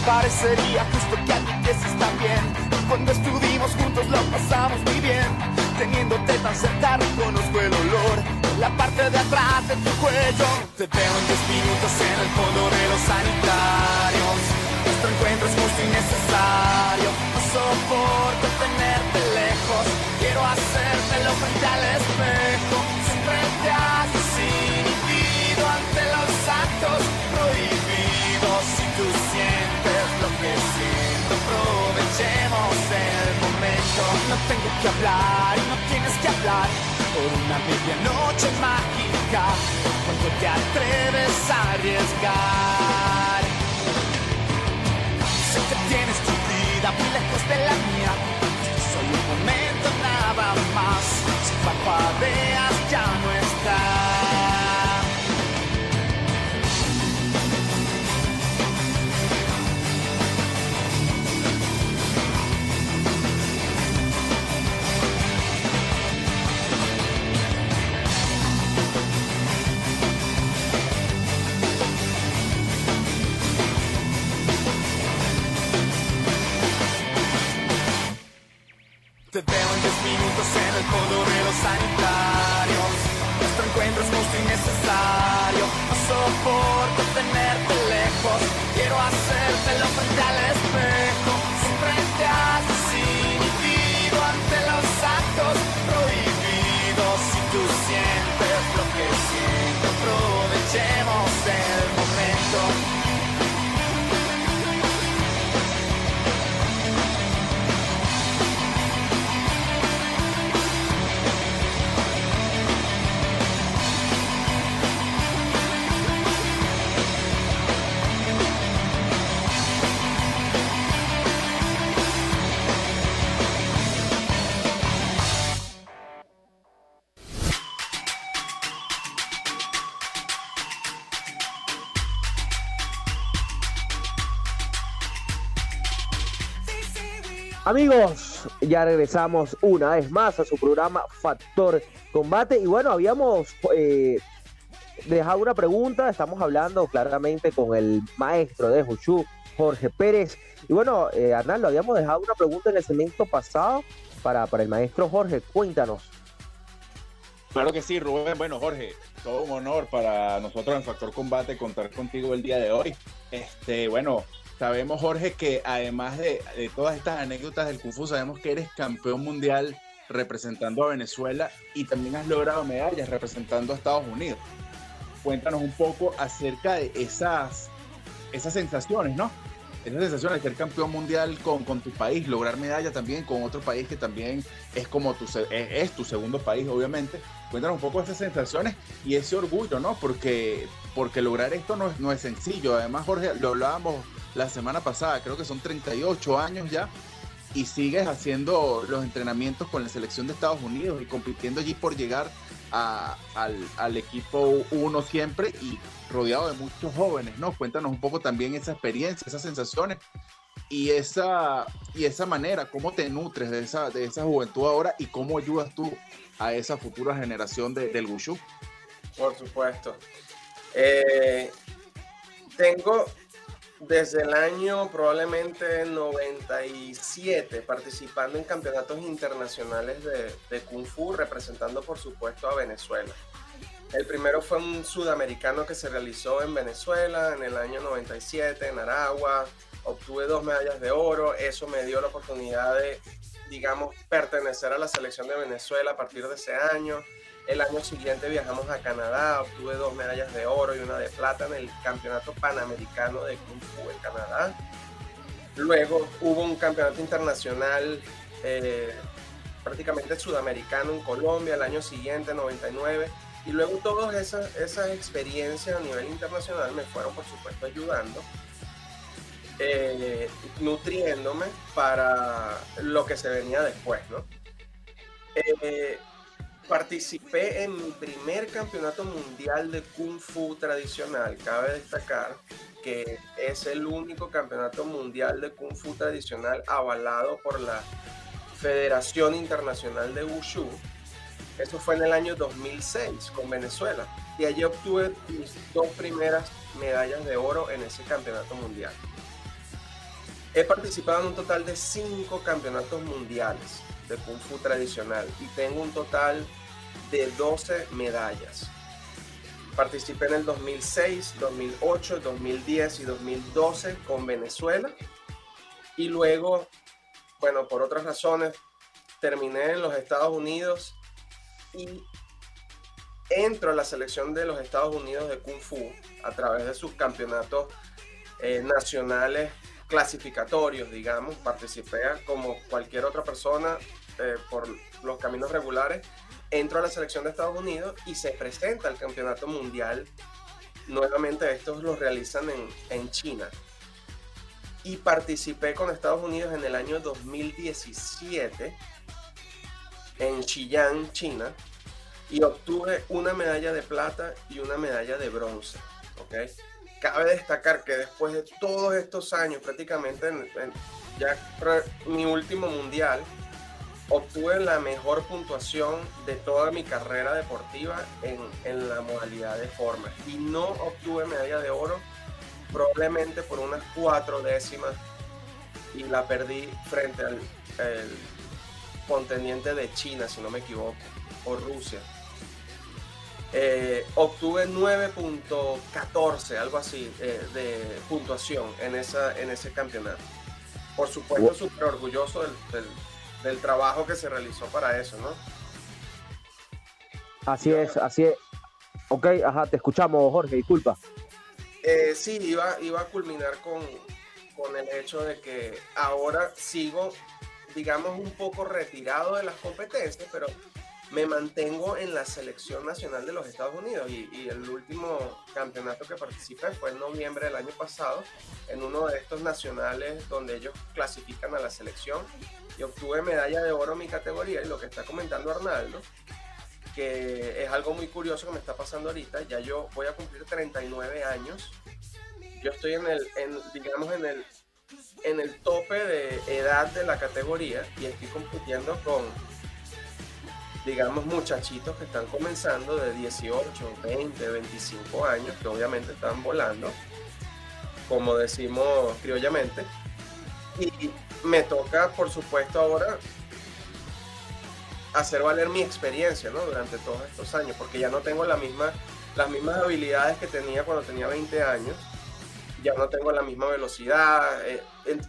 S7: Parecería justo que alguien que está bien cuando estuvimos juntos lo pasamos muy bien. Teniéndote tan cerca reconozco el olor la parte de atrás de tu cuello. Te veo en 10 minutos en el fondo de los sanitarios. Nuestro encuentro es justo y necesario. Soporto tenerte lejos. Quiero hacértelo frente al espejo. Siempre te has inhibido ante los actos prohibidos. Si tú sientes lo que siento, aprovechemos el momento. No tengo que hablar y no tienes que hablar por una medianoche mágica. Cuando te atreves a arriesgar. Sé que tienes tu vida muy lejos de la mía. Soy un momento nada más. Si parpadeas ya no estás. Te veo en 10 minutos en el fondo de los sanitarios. Nuestro encuentro es justo y necesario. No soporto tenerte lejos. Quiero hacértelo frente al espejo.
S2: Amigos, ya regresamos una vez más a su programa Factor Combate. Y bueno, habíamos eh, dejado una pregunta. Estamos hablando claramente con el maestro de Juchu, Jorge Pérez. Y bueno, eh, Arnaldo, habíamos dejado una pregunta en el segmento pasado para, para el maestro Jorge. Cuéntanos.
S4: Claro que sí, Rubén. Bueno, Jorge, todo un honor para nosotros en Factor Combate contar contigo el día de hoy. Este, bueno, Sabemos, Jorge, que además de, todas estas anécdotas del Kung Fu, sabemos que eres campeón mundial representando a Venezuela y también has logrado medallas representando a Estados Unidos. Cuéntanos un poco acerca de esas, esas sensaciones, ¿no? Esas sensaciones de ser campeón mundial con, con tu país, lograr medalla también con otro país que también es como tu, es, tu segundo país, obviamente. Cuéntanos un poco esas sensaciones y ese orgullo, ¿no? Porque, porque lograr esto no es, no es sencillo. Además, Jorge, lo hablábamos la semana pasada, creo que son 38 años ya y sigues haciendo los entrenamientos con la selección de Estados Unidos y compitiendo allí por llegar al, equipo uno siempre y rodeado de muchos jóvenes, ¿no? Cuéntanos un poco también esa experiencia, esas sensaciones y esa, y esa manera, cómo te nutres de esa, de esa juventud ahora y cómo ayudas tú a esa futura generación del Wushu.
S6: Por supuesto. Eh, tengo desde el año probablemente 97 participando en campeonatos internacionales de, Kung Fu, representando por supuesto a Venezuela. El primero fue un sudamericano que se realizó en Venezuela en el año 97, en Aragua. Obtuve dos medallas de oro. Eso me dio la oportunidad de, digamos, pertenecer a la selección de Venezuela a partir de ese año. El año siguiente viajamos a Canadá, obtuve dos medallas de oro y una de plata en el Campeonato Panamericano de Kung Fu en Canadá. Luego hubo un campeonato internacional eh, prácticamente sudamericano en Colombia el año siguiente, 99. Y luego todas esas, esas experiencias a nivel internacional me fueron, por supuesto, ayudando, eh, nutriéndome para lo que se venía después, ¿no? Eh, participé en mi primer campeonato mundial de Kung Fu tradicional. Cabe destacar que es el único campeonato mundial de Kung Fu tradicional avalado por la Federación Internacional de Wushu. Eso fue en el año 2006 con Venezuela. Y allí obtuve mis dos primeras medallas de oro en ese campeonato mundial. He participado en un total de cinco campeonatos mundiales de Kung Fu tradicional y tengo un total de 12 medallas. Participé en el 2006, 2008, 2010 y 2012 con Venezuela y luego, bueno, por otras razones, terminé en los Estados Unidos y entro a la selección de los Estados Unidos de Kung Fu a través de sus campeonatos eh, nacionales clasificatorios, digamos. Participé como cualquier otra persona eh, por los caminos regulares, entro a la selección de Estados Unidos y se presenta el campeonato mundial. Nuevamente estos los realizan en, en China. Y participé con Estados Unidos en el año 2017 en Xiyang, China, y obtuve una medalla de plata y una medalla de bronce. ¿okay? Cabe destacar que después de todos estos años, prácticamente ya mi último mundial, obtuve la mejor puntuación de toda mi carrera deportiva en, la modalidad de forma y no obtuve medalla de oro probablemente por unas cuatro décimas y la perdí frente al contendiente de China, si no me equivoco, o Rusia. Eh, obtuve 9.14, algo así, eh, de puntuación en, esa, en ese campeonato. Por supuesto, súper orgulloso del del trabajo que se realizó para eso, ¿no?
S2: Así es, así es. Ok, ajá, te escuchamos, Jorge, disculpa.
S6: Eh, sí, iba, iba a culminar con, con el hecho de que ahora sigo, digamos, un poco retirado de las competencias, pero me mantengo en la selección nacional de los Estados Unidos y, el último campeonato que participé fue en noviembre del año pasado en uno de estos nacionales donde ellos clasifican a la selección y obtuve medalla de oro en mi categoría y lo que está comentando Arnaldo que es algo muy curioso que me está pasando ahorita. Ya yo voy a cumplir 39 años. Yo estoy en el digamos en el en el tope de edad de la categoría y estoy compitiendo con digamos, muchachitos que están comenzando de 18, 20, 25 años, que obviamente están volando, como decimos criollamente. Y me toca, por supuesto, ahora hacer valer mi experiencia, ¿no? Durante todos estos años, porque ya no tengo la misma, las mismas habilidades que tenía cuando tenía 20 años, ya no tengo la misma velocidad, eh,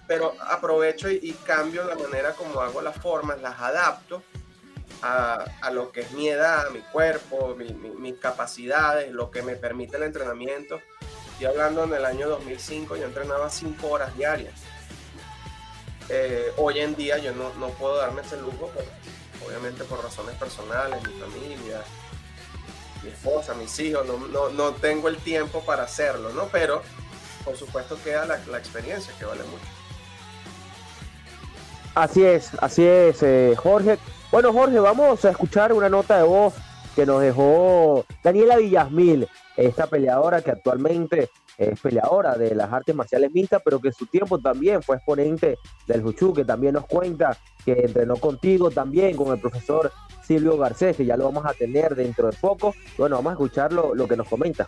S6: pero aprovecho y, y, cambio la manera como hago las formas, las adapto a, lo que es mi edad, mi cuerpo, mis capacidades, lo que me permite el entrenamiento. Estoy hablando en el año 2005, yo entrenaba 5 horas diarias. Eh, hoy en día yo no, no, puedo darme ese lujo, obviamente por razones personales, mi familia, mi esposa, mis hijos, no, no, no, tengo el tiempo para hacerlo, ¿no? Pero por supuesto queda la, la experiencia que vale mucho.
S2: Así es, así es, eh, Jorge. Bueno, Jorge, vamos a escuchar una nota de voz que nos dejó Daniela Villasmil, esta peleadora que actualmente es peleadora de las artes marciales mixtas, pero que en su tiempo también fue exponente del Juchu, que también nos cuenta que entrenó contigo también, con el profesor Silvio Garcés, que ya lo vamos a tener dentro de poco. Bueno, vamos a escuchar lo, que nos comenta.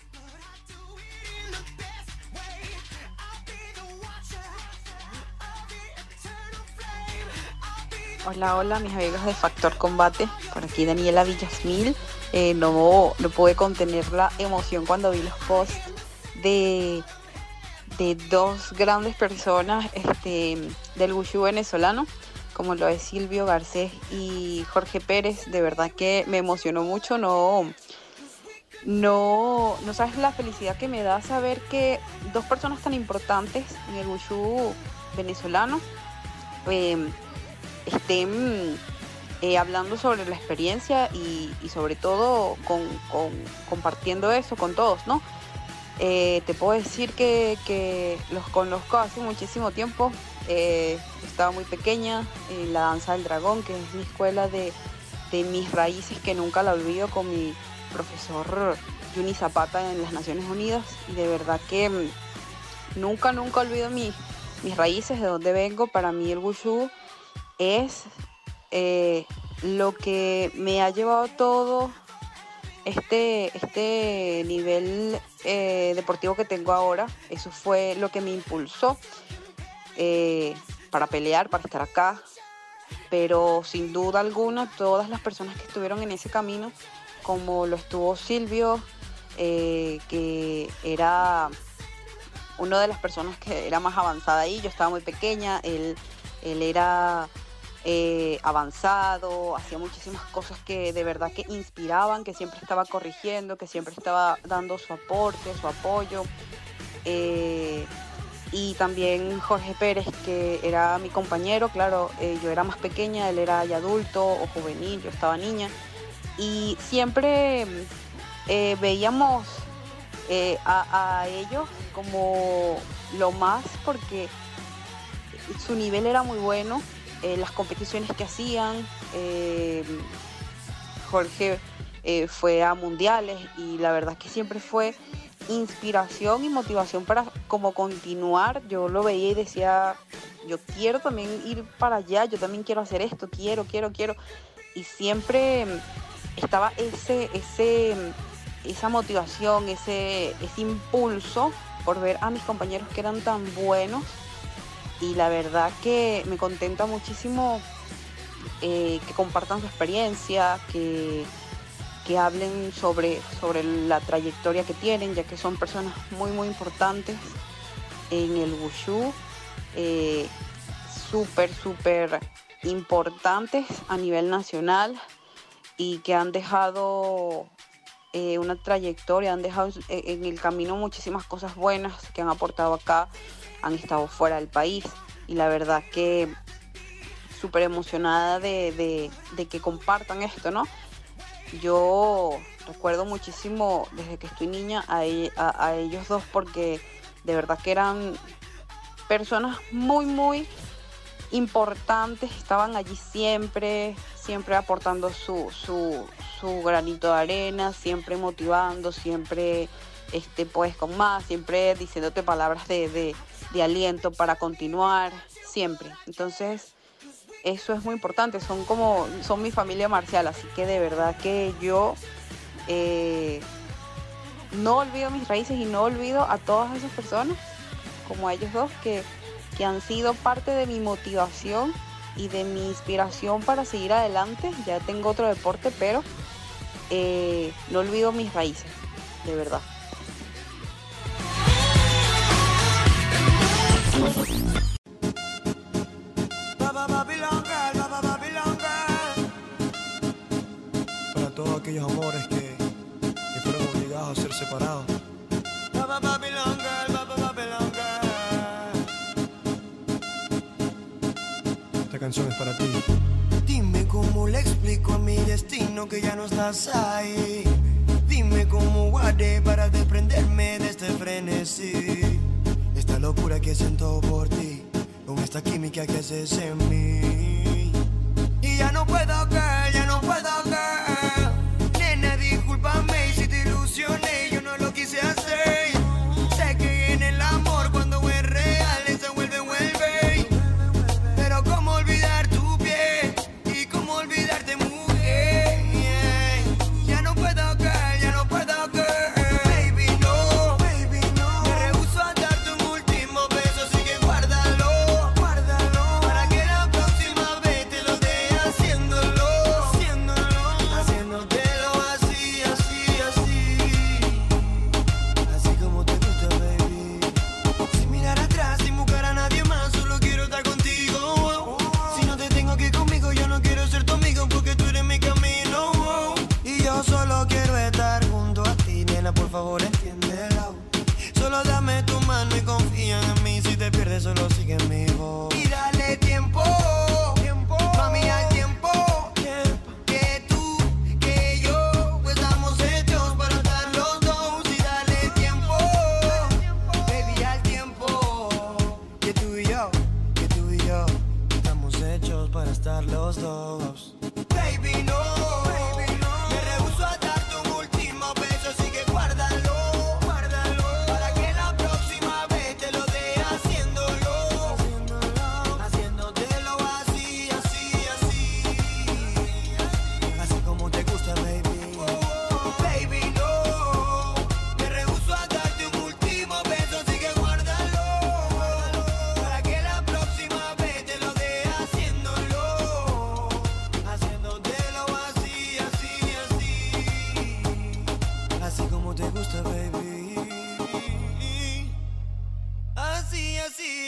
S8: Hola, hola, mis amigos de Factor Combate. Por aquí Daniela Villasmil. Eh, no, no pude contener la emoción cuando vi los posts de, de dos grandes personas este, del Wushu venezolano, como lo es Silvio Garcés y Jorge Pérez. De verdad que me emocionó mucho, no, no, no sabes la felicidad que me da saber que dos personas tan importantes en el Wushu venezolano em, estén eh, hablando sobre la experiencia y, sobre todo con, compartiendo eso con todos, ¿no? Eh, te puedo decir que, los conozco hace muchísimo tiempo. Eh, estaba muy pequeña en la danza del dragón, que es mi escuela de, mis raíces que nunca la olvido con mi profesor Juni Zapata en las Naciones Unidas. Y de verdad que mm, nunca, nunca olvido mis raíces, de donde vengo. Para mí el wushu es eh, lo que me ha llevado todo este, este nivel eh, deportivo que tengo ahora, eso fue lo que me impulsó eh, para pelear, para estar acá. Pero sin duda alguna, todas las personas que estuvieron en ese camino, como lo estuvo Silvio, que era una de las personas que era más avanzada ahí, yo estaba muy pequeña, él, él era eh, avanzado, hacía muchísimas cosas que de verdad que inspiraban, que siempre estaba corrigiendo, que siempre estaba dando su aporte, su apoyo. Eh, y también Jorge Pérez, que era mi compañero, claro, eh, yo era más pequeña, él era ya adulto o juvenil, yo estaba niña. Y siempre veíamos a, a ellos como lo más porque su nivel era muy bueno, eh, las competiciones que hacían. Eh, Jorge eh, fue a mundiales y la verdad que siempre fue inspiración y motivación para como continuar. Yo lo veía y decía, yo quiero también ir para allá, yo también quiero hacer esto, quiero, quiero, quiero. Y siempre estaba ese, ese, esa motivación, ese, ese impulso por ver a mis compañeros que eran tan buenos y la verdad que me contenta muchísimo eh, que compartan su experiencia, que, que hablen sobre, sobre la trayectoria que tienen, ya que son personas muy, muy importantes en el Wushu, eh, súper, súper importantes a nivel nacional y que han dejado eh, una trayectoria, han dejado en el camino muchísimas cosas buenas que han aportado acá han estado fuera del país y la verdad que súper emocionada de, que compartan esto, ¿no? Yo recuerdo muchísimo desde que estoy niña a, a, ellos dos porque de verdad que eran personas muy, muy importantes, estaban allí siempre, siempre aportando su, su, su granito de arena, siempre motivando, siempre este, pues con más, siempre diciéndote palabras de, de aliento para continuar, siempre. Entonces, eso es muy importante, son como, son mi familia marcial, así que de verdad que yo eh, no olvido mis raíces y no olvido a todas esas personas, como a ellos dos, que, que han sido parte de mi motivación y de mi inspiración para seguir adelante. Ya tengo otro deporte, pero eh, no olvido mis raíces, de verdad.
S9: Para todos aquellos amores que, que fueron obligados a ser separados. Esta canción es para ti. Dime cómo le explico a mi destino que ya no estás ahí. Dime cómo guardé para desprenderme de este frenesí locura que siento por ti, con esta química que haces en mí.
S10: Y ya no puedo que, ya no puedo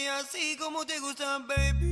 S10: así como te gusta, baby.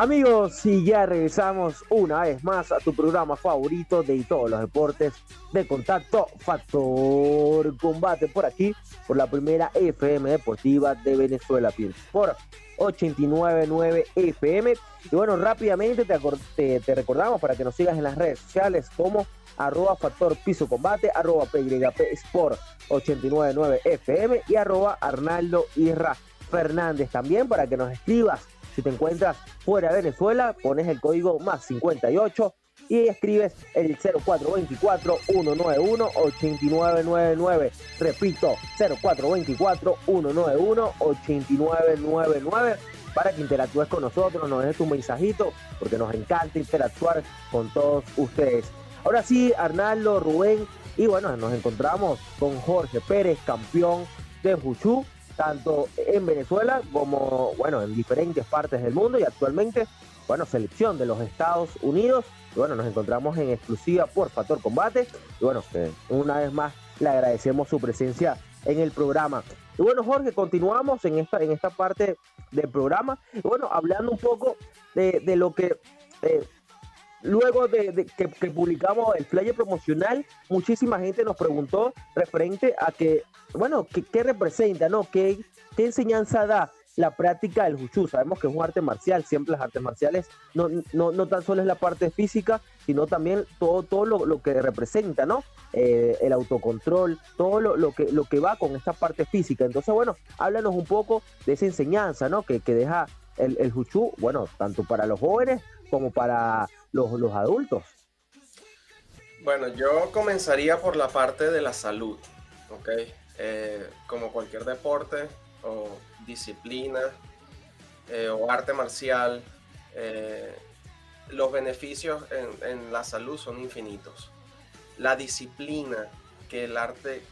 S2: Amigos, y ya regresamos una vez más a tu programa favorito de todos los deportes de contacto, Factor Combate, por aquí, por la primera FM deportiva de Venezuela, por 899 FM. Y bueno, rápidamente te, te, recordamos para que nos sigas en las redes sociales como arroba factor piso combate, arroba PYP Sport 899 FM y arroba Arnaldo Irra Fernández también para que nos escribas si te encuentras fuera de Venezuela, pones el código más 58 y escribes el 0424-191-8999. Repito, 0424-191-8999 para que interactúes con nosotros, nos dejes tu mensajito, porque nos encanta interactuar con todos ustedes. Ahora sí, Arnaldo, Rubén, y bueno, nos encontramos con Jorge Pérez, campeón de Juchú tanto en Venezuela como, bueno, en diferentes partes del mundo y actualmente, bueno, selección de los Estados Unidos. Y bueno, nos encontramos en exclusiva por Factor Combate. Y bueno, una vez más le agradecemos su presencia en el programa. Y bueno, Jorge, continuamos en esta, en esta parte del programa. Bueno, hablando un poco de, lo que eh, luego de, que, publicamos el flyer promocional, muchísima gente nos preguntó referente a que, bueno, ¿qué, representa, no? ¿Qué, ¿Qué enseñanza da la práctica del Juchu? Sabemos que es un arte marcial, siempre las artes marciales no, no, no tan solo es la parte física, sino también todo, todo lo, que representa, ¿no? Eh, el autocontrol, todo lo, que, lo que va con esta parte física. Entonces, bueno, háblanos un poco de esa enseñanza, ¿no? Que, que deja el, el Juchu, bueno, tanto para los jóvenes como para los, los adultos?
S6: Bueno, yo comenzaría por la parte de la salud, ¿ok? Eh, como cualquier deporte o disciplina eh, o arte marcial, eh, los beneficios en, la salud son infinitos. La disciplina que el arte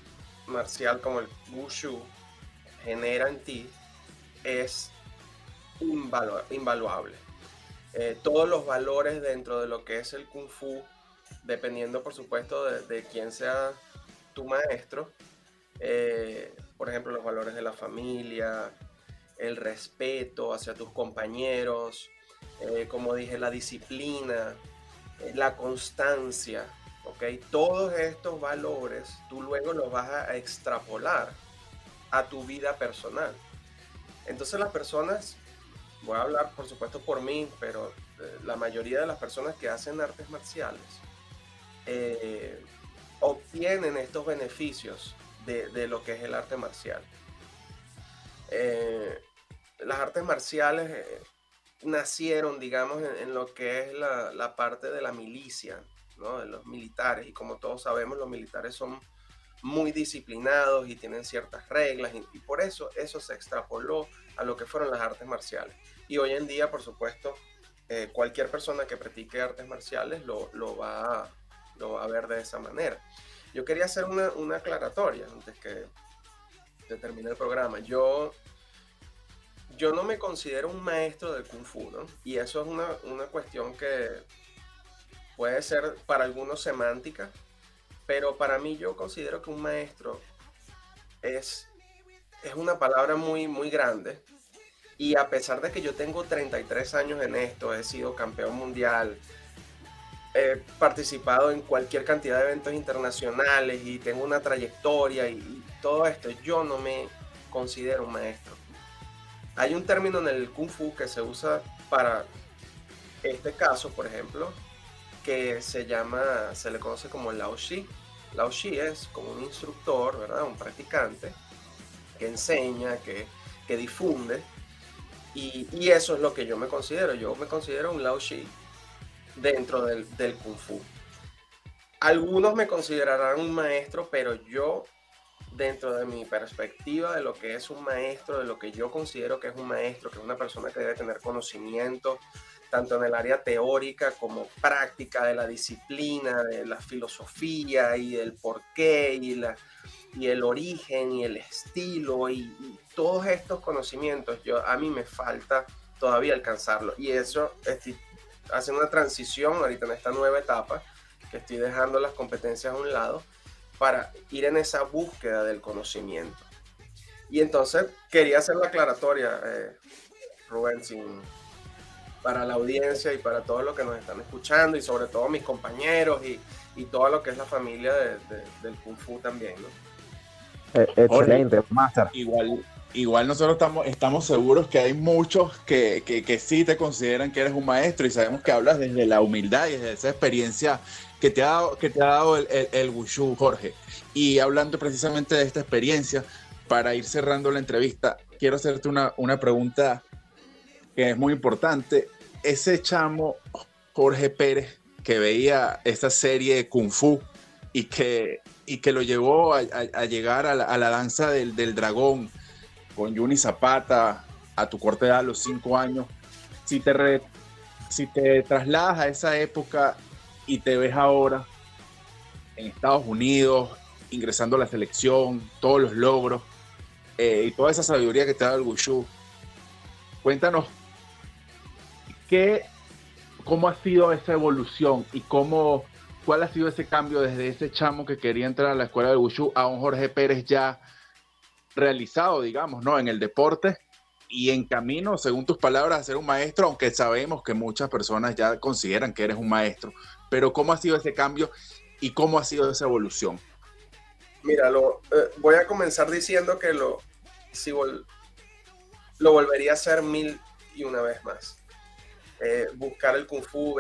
S6: marcial como el wushu genera en ti es invaluable. Eh, todos los valores dentro de lo que es el kung fu, dependiendo por supuesto de, quién sea tu maestro, eh, por ejemplo los valores de la familia, el respeto hacia tus compañeros, eh, como dije, la disciplina, la constancia, ¿ok? Todos estos valores tú luego los vas a extrapolar a tu vida personal. Entonces las personas, voy a hablar por supuesto por mí, pero eh, la mayoría de las personas que hacen artes marciales obtienen estos beneficios de, lo que es el arte marcial. las artes marciales nacieron, digamos, en, lo que es la, parte de la milicia, ¿no? de los militares. Y como todos sabemos, los militares son muy disciplinados y tienen ciertas reglas y, por eso eso se extrapoló a lo que fueron las artes marciales. Y hoy en día, por supuesto, eh, cualquier persona que practique artes marciales lo, va a, lo va a ver de esa manera. Yo quería hacer una, una aclaratoria antes que termine el programa. Yo yo no me considero un maestro del kung fu, ¿no? Y eso es una, cuestión que puede ser para algunos semántica, pero para mí yo considero que un maestro es, es una palabra muy, muy grande. Y a pesar de que yo tengo 33 años en esto, he sido campeón mundial, he participado en cualquier cantidad de eventos internacionales y tengo una trayectoria y todo esto, yo no me considero un maestro hay un término en el kung fu que se usa para este caso, por ejemplo, que se llama, se le conoce como Lao Shi. Lao Shi es como un instructor, ¿verdad? Un practicante que enseña, que, difunde. Y, eso es lo que yo me considero. Yo me considero un Lao Shi dentro del, del Kung Fu. Algunos me considerarán un maestro, pero yo dentro de mi perspectiva de lo que es un maestro, de lo que yo considero que es un maestro, que es una persona que debe tener conocimiento tanto en el área teórica como práctica de la disciplina, de la filosofía y el porqué y, la, y el origen y el estilo y, todos estos conocimientos, yo, a mí me falta todavía alcanzarlo. Y eso estoy haciendo una transición ahorita en esta nueva etapa, que estoy dejando las competencias a un lado para ir en esa búsqueda del conocimiento. Y entonces quería hacer la aclaratoria, eh, Rubén, para la audiencia y para todos los que nos están escuchando y sobre todo mis compañeros y, y todo lo que es la familia del Kung Fu también.
S2: Eh, excelente, Master.
S4: Igual, igual nosotros estamos, estamos seguros que hay muchos que, que, que, sí te consideran que eres un maestro y sabemos que hablas desde la humildad y desde esa experiencia que te ha dado, que te ha dado el, el, Wushu, Jorge. Y hablando precisamente de esta experiencia, para ir cerrando la entrevista, quiero hacerte una, una pregunta que es muy importante. Ese chamo, Jorge Pérez, que veía esta serie de Kung Fu y que, y que lo llevó a, llegar a la, danza del, del, dragón con Juni Zapata a tu corte edad los cinco años, si te, si te trasladas a esa época y te ves ahora en Estados Unidos, ingresando a la selección, todos los logros eh, y toda esa sabiduría que te da el Wushu. Cuéntanos qué, cómo ha sido esa evolución y cómo, cuál ha sido ese cambio desde ese chamo que quería entrar a la escuela del Wushu a un Jorge Pérez ya realizado, digamos, ¿no? En el deporte y en camino, según tus palabras, a ser un maestro, aunque sabemos que muchas personas ya consideran que eres un maestro, pero ¿cómo ha sido ese cambio y cómo ha sido esa evolución?
S6: Mira, lo, eh, voy a comenzar diciendo que lo, si lo volvería a hacer mil y una vez más. Eh, buscar el kung fu,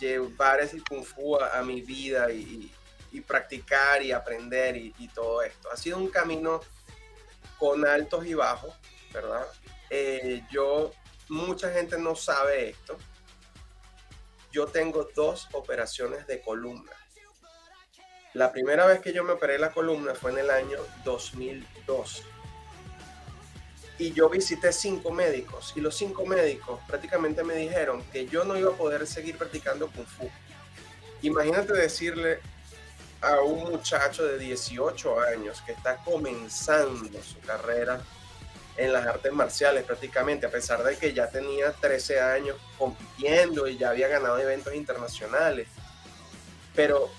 S6: llevar ese kung fu a, mi vida y, practicar y aprender y, todo esto. Ha sido un camino con altos y bajos, ¿verdad? Eh, yo, mucha gente no sabe esto, yo tengo dos operaciones de columna. La primera vez que yo me operé la columna fue en el año 2002. y yo visité cinco médicos y los cinco médicos prácticamente me dijeron que yo no iba a poder seguir practicando kung fu. Imagínate decirle a un muchacho de 18 años que está comenzando su carrera en las artes marciales prácticamente, a pesar de que ya tenía 13 años compitiendo y ya había ganado eventos internacionales. Pero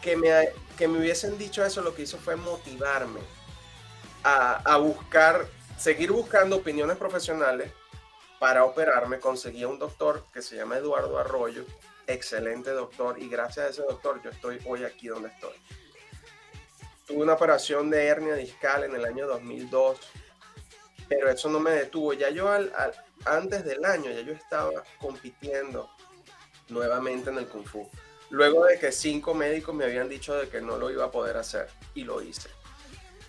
S6: que me, que me hubiesen dicho eso lo que hizo fue motivarme a, buscar, seguir buscando opiniones profesionales para operarme. Conseguí un doctor que se llama Eduardo Arroyo, excelente doctor, y gracias a ese doctor yo estoy hoy aquí donde estoy. Tuve una operación de hernia discal en el año 2002, pero eso no me detuvo. Ya yo al, antes del año, ya yo estaba compitiendo nuevamente en el Kung Fu. Luego de que cinco médicos me habían dicho de que no lo iba a poder hacer y lo hice.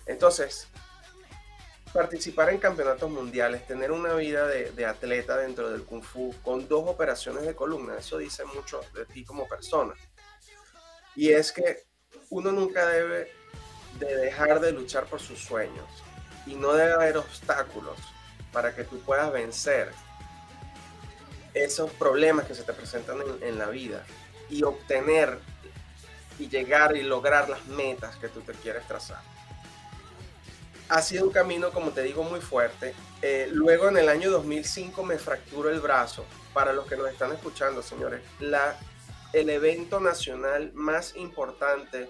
S6: Entonces, participar en campeonatos mundiales, tener una vida de, atleta dentro del kung fu con dos operaciones de columna, eso dice mucho de ti como persona. Y es que uno nunca debe de dejar de luchar por sus sueños y no debe haber obstáculos para que tú puedas vencer esos problemas que se te presentan en la vida y obtener y llegar y lograr las metas que tú te quieres trazar ha sido un camino, como te digo, muy fuerte. Eh, luego en el año 2005 me fracturó el brazo. Para los que nos están escuchando, señores, la, el evento nacional más importante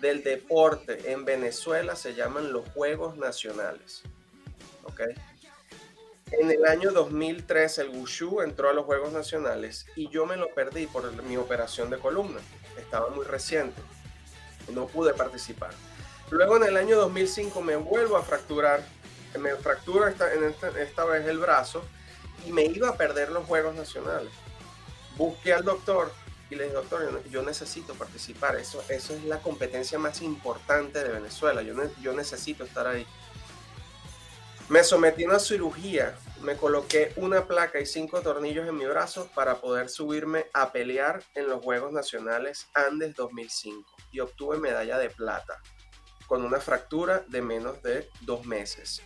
S6: del deporte en Venezuela se llaman los Juegos Nacionales. ¿Ok? En el año 2003 el Wushu entró a los Juegos Nacionales y yo me lo perdí por mi operación de columna. Estaba muy reciente. No pude participar. Luego en el año 2005 me vuelvo a fracturar, me fractura esta, en esta, vez el brazo y me iba a perder los Juegos Nacionales. Busqué al doctor y le dije, doctor, yo, necesito participar, eso, eso es la competencia más importante de Venezuela, yo, yo necesito estar ahí. Me sometí a una cirugía, me coloqué una placa y cinco tornillos en mi brazo para poder subirme a pelear en los Juegos Nacionales Andes 2005 y obtuve medalla de plata con una fractura de menos de dos meses.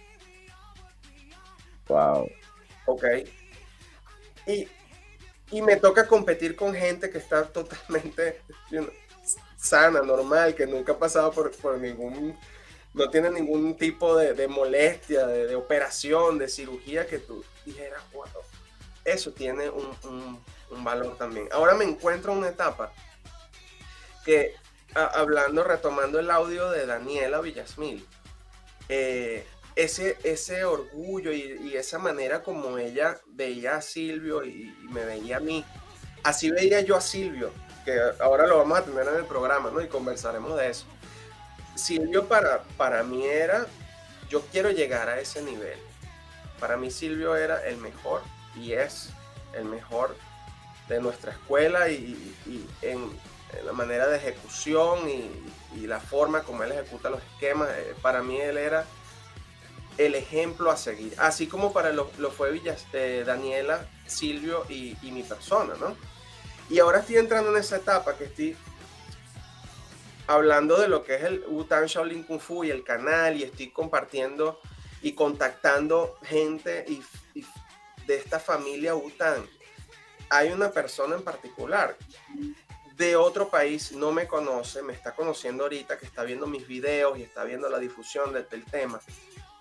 S2: Wow.
S6: Ok. Y, me toca competir con gente que está totalmente sana, normal, que nunca ha pasado por, ningún, no tiene ningún tipo de, molestia, de, operación, de cirugía que tú dijeras, wow, eso tiene un, un valor también. Ahora me encuentro en una etapa que hablando, retomando el audio de Daniela Villasmil, eh, ese, ese orgullo y, esa manera como ella veía a Silvio y, me veía a mí, así veía yo a Silvio, que ahora lo vamos a tener en el programa, ¿no? Y conversaremos de eso. Silvio para, para mí era, yo quiero llegar a ese nivel. Para mí Silvio era el mejor y es el mejor de nuestra escuela y, y en, la manera de ejecución y, la forma como él ejecuta los esquemas. Eh, para mí él era el ejemplo a seguir, así como para lo, fue Villas, eh, Daniela, Silvio y, mi persona, ¿no? Y ahora estoy entrando en esa etapa que estoy hablando de lo que es el Wutan Shaolin Kung Fu y el canal y estoy compartiendo y contactando gente y, de esta familia Wutan. Hay una persona en particular de otro país no me conoce, me está conociendo ahorita, que está viendo mis videos y está viendo la difusión del, tema.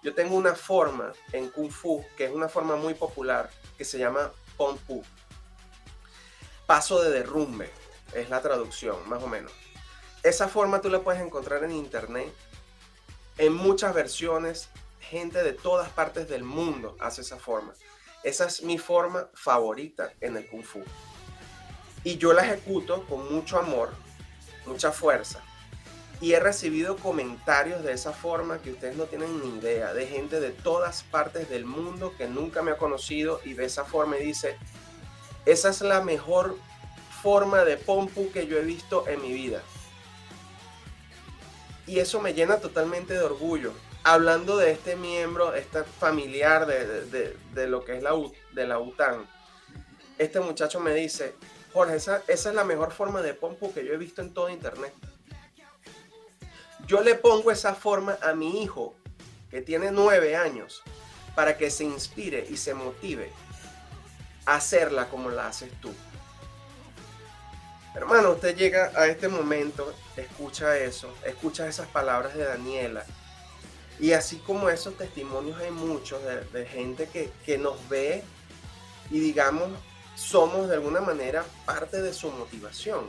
S6: Yo tengo una forma en Kung Fu, que es una forma muy popular, que se llama Pong Pu. Paso de derrumbe, es la traducción, más o menos. Esa forma tú la puedes encontrar en internet, en muchas versiones, gente de todas partes del mundo hace esa forma. Esa es mi forma favorita en el Kung Fu y yo la ejecuto con mucho amor, mucha fuerza. Y he recibido comentarios de esa forma que ustedes no tienen ni idea, de gente de todas partes del mundo que nunca me ha conocido y de esa forma y dice, esa es la mejor forma de pompu que yo he visto en mi vida. Y eso me llena totalmente de orgullo. Hablando de este miembro, este familiar de, lo que es la, de la UTAN, este muchacho me dice, Jorge, esa, es la mejor forma de pompo que yo he visto en todo internet. Yo le pongo esa forma a mi hijo que tiene nueve años para que se inspire y se motive a hacerla como la haces tú. Hermano, usted llega a este momento, escucha eso, escucha esas palabras de Daniela. Y así como esos testimonios hay muchos de, gente que, que nos ve y digamos, somos de alguna manera parte de su motivación.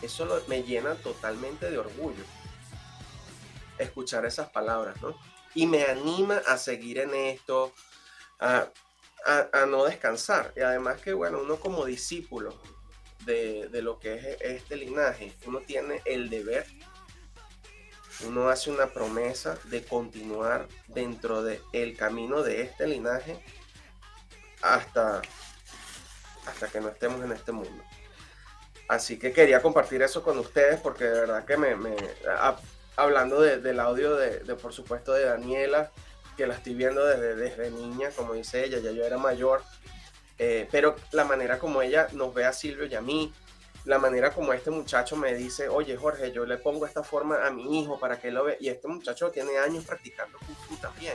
S6: Eso me llena totalmente de orgullo escuchar esas palabras, ¿no? Y me anima a seguir en esto, a, no descansar. Y además que, bueno, uno como discípulo de, lo que es este linaje, uno tiene el deber, uno hace una promesa de continuar dentro del el camino de este linaje hasta, hasta que no estemos en este mundo. Así que quería compartir eso con ustedes porque de verdad que me, hablando del audio de, por supuesto, de Daniela, que la estoy viendo desde, niña, como dice ella, ya yo era mayor, eh, pero la manera como ella nos ve a Silvio y a mí, la manera como este muchacho me dice, oye Jorge, yo le pongo esta forma a mi hijo para que lo vea, y este muchacho tiene años practicando Kung también.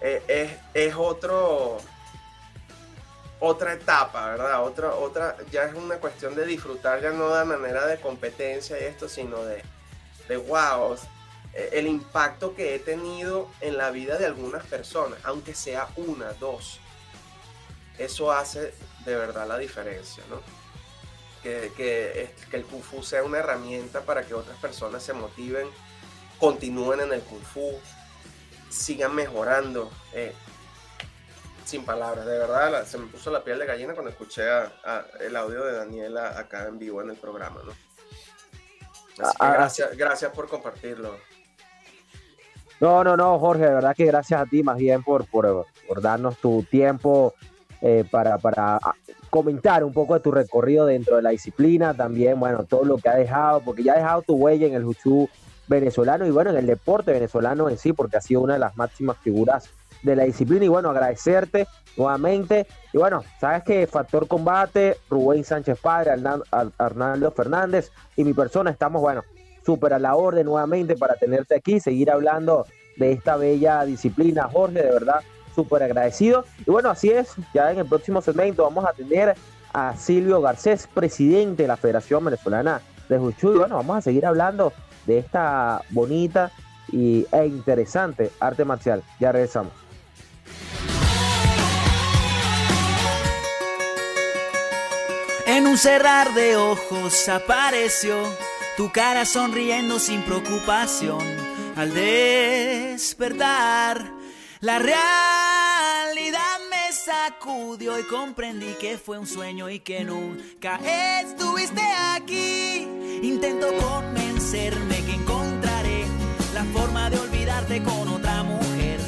S6: Eh, es, es, otro, otra etapa, ¿verdad? Otra, otra, ya es una cuestión de disfrutar, ya no de manera de competencia y esto, sino de, de wow, eh, el impacto que he tenido en la vida de algunas personas, aunque sea una, dos. Eso hace de verdad la diferencia, ¿no? Que, que, que el Kung Fu sea una herramienta para que otras personas se motiven, continúen en el Kung Fu, sigan mejorando. Eh, sin palabras, de verdad se me puso la piel de gallina cuando escuché el audio de Daniela acá en vivo en el programa, ¿no? Así que ah, ah. gracias, gracias por compartirlo.
S2: No, no, no, Jorge, de verdad que gracias a ti más bien por, por, darnos tu tiempo eh, para, para ah, comentar un poco de tu recorrido dentro de la disciplina, también, bueno, todo lo que ha dejado, porque ya ha dejado tu huella en el Juchu venezolano y bueno, en el deporte venezolano en sí, porque ha sido una de las máximas figuras de la disciplina y bueno, agradecerte nuevamente. Y bueno, sabes que Factor Combate, Rubén Sánchez Padre, Arnaldo Fernández y mi persona estamos, bueno, súper a la orden nuevamente para tenerte aquí, seguir hablando de esta bella disciplina, Jorge, de verdad, súper agradecido. Y bueno, así es, ya en el próximo segmento vamos a tener a Silvio Garcés, presidente de la Federación Venezolana de Juchu. Y bueno, vamos a seguir hablando de esta bonita y, e interesante arte marcial. Ya regresamos.
S11: Un cerrar de ojos apareció tu cara sonriendo sin preocupación. Al despertar, la realidad me sacudió y comprendí que fue un sueño y que nunca estuviste aquí. Intento convencerme que encontraré la forma de olvidarte con otra mujer.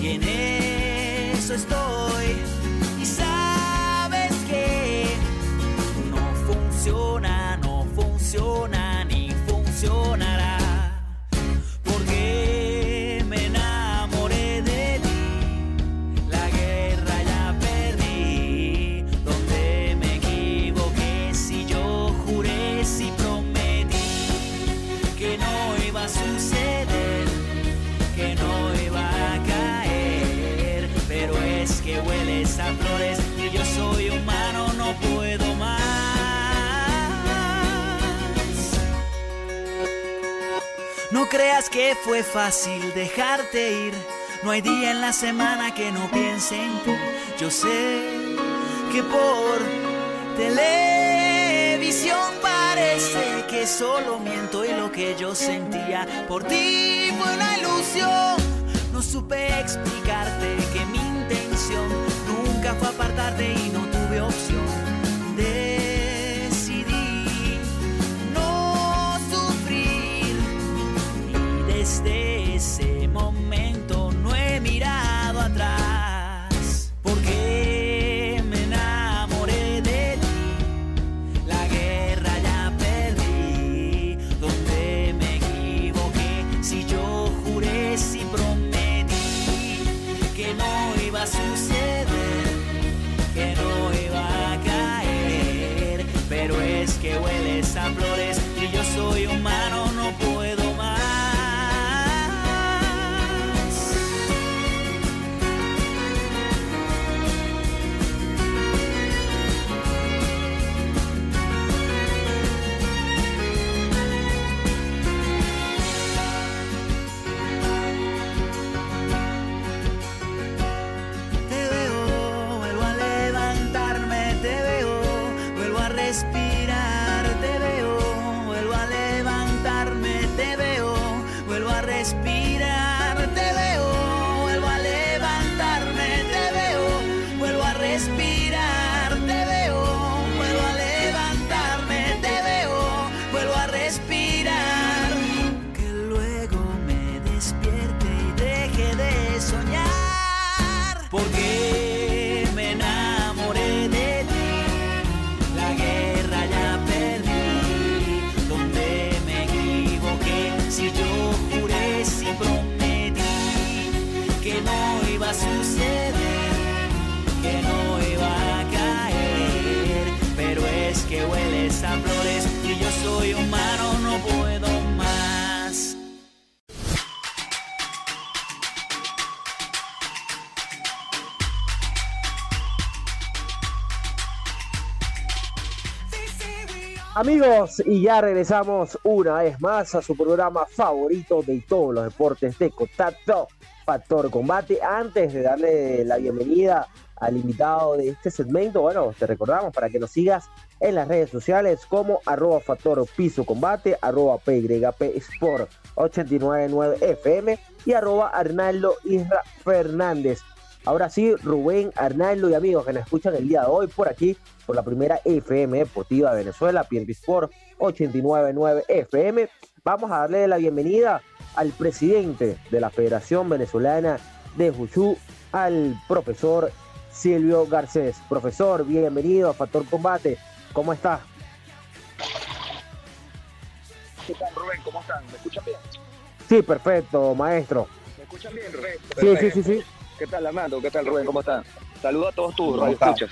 S11: Y en eso estoy. No funciona ni funcionará. Creas que fue fácil dejarte ir. No hay día en la semana que no piense en ti. Yo sé que por televisión parece que solo miento y lo que yo sentía por ti fue una ilusión. No supe explicarte que mi intención nunca fue apartarte y no tuve opción desde ese
S2: Amigos, y ya regresamos una vez más a su programa favorito de todos los deportes de contacto, Factor Combate. Antes de darle la bienvenida al invitado de este segmento, bueno, te recordamos para que nos sigas en las redes sociales como arroba Factor Piso Combate, arroba PYP Sport 899 FM y arroba Arnaldo Isra Fernández. Ahora sí, Rubén, Arnaldo y amigos que nos escuchan el día de hoy por aquí, por la primera FM Deportiva de Venezuela, PNP Sport 899 FM. Vamos a darle la bienvenida al presidente de la Federación Venezolana de Juchú, al profesor Silvio Garcés. Profesor, bienvenido a Factor Combate. ¿Cómo está?
S12: ¿Qué tal, Rubén? ¿Cómo están? ¿Me escuchan bien?
S2: Sí, perfecto, maestro.
S12: ¿Me escuchan bien, Rubén?
S2: Sí, sí, sí, sí.
S12: ¿Qué tal, Armando? ¿Qué tal, Rubén? ¿Cómo están? Saludos a todos tus
S2: ¿Cómo
S12: radioescuchas.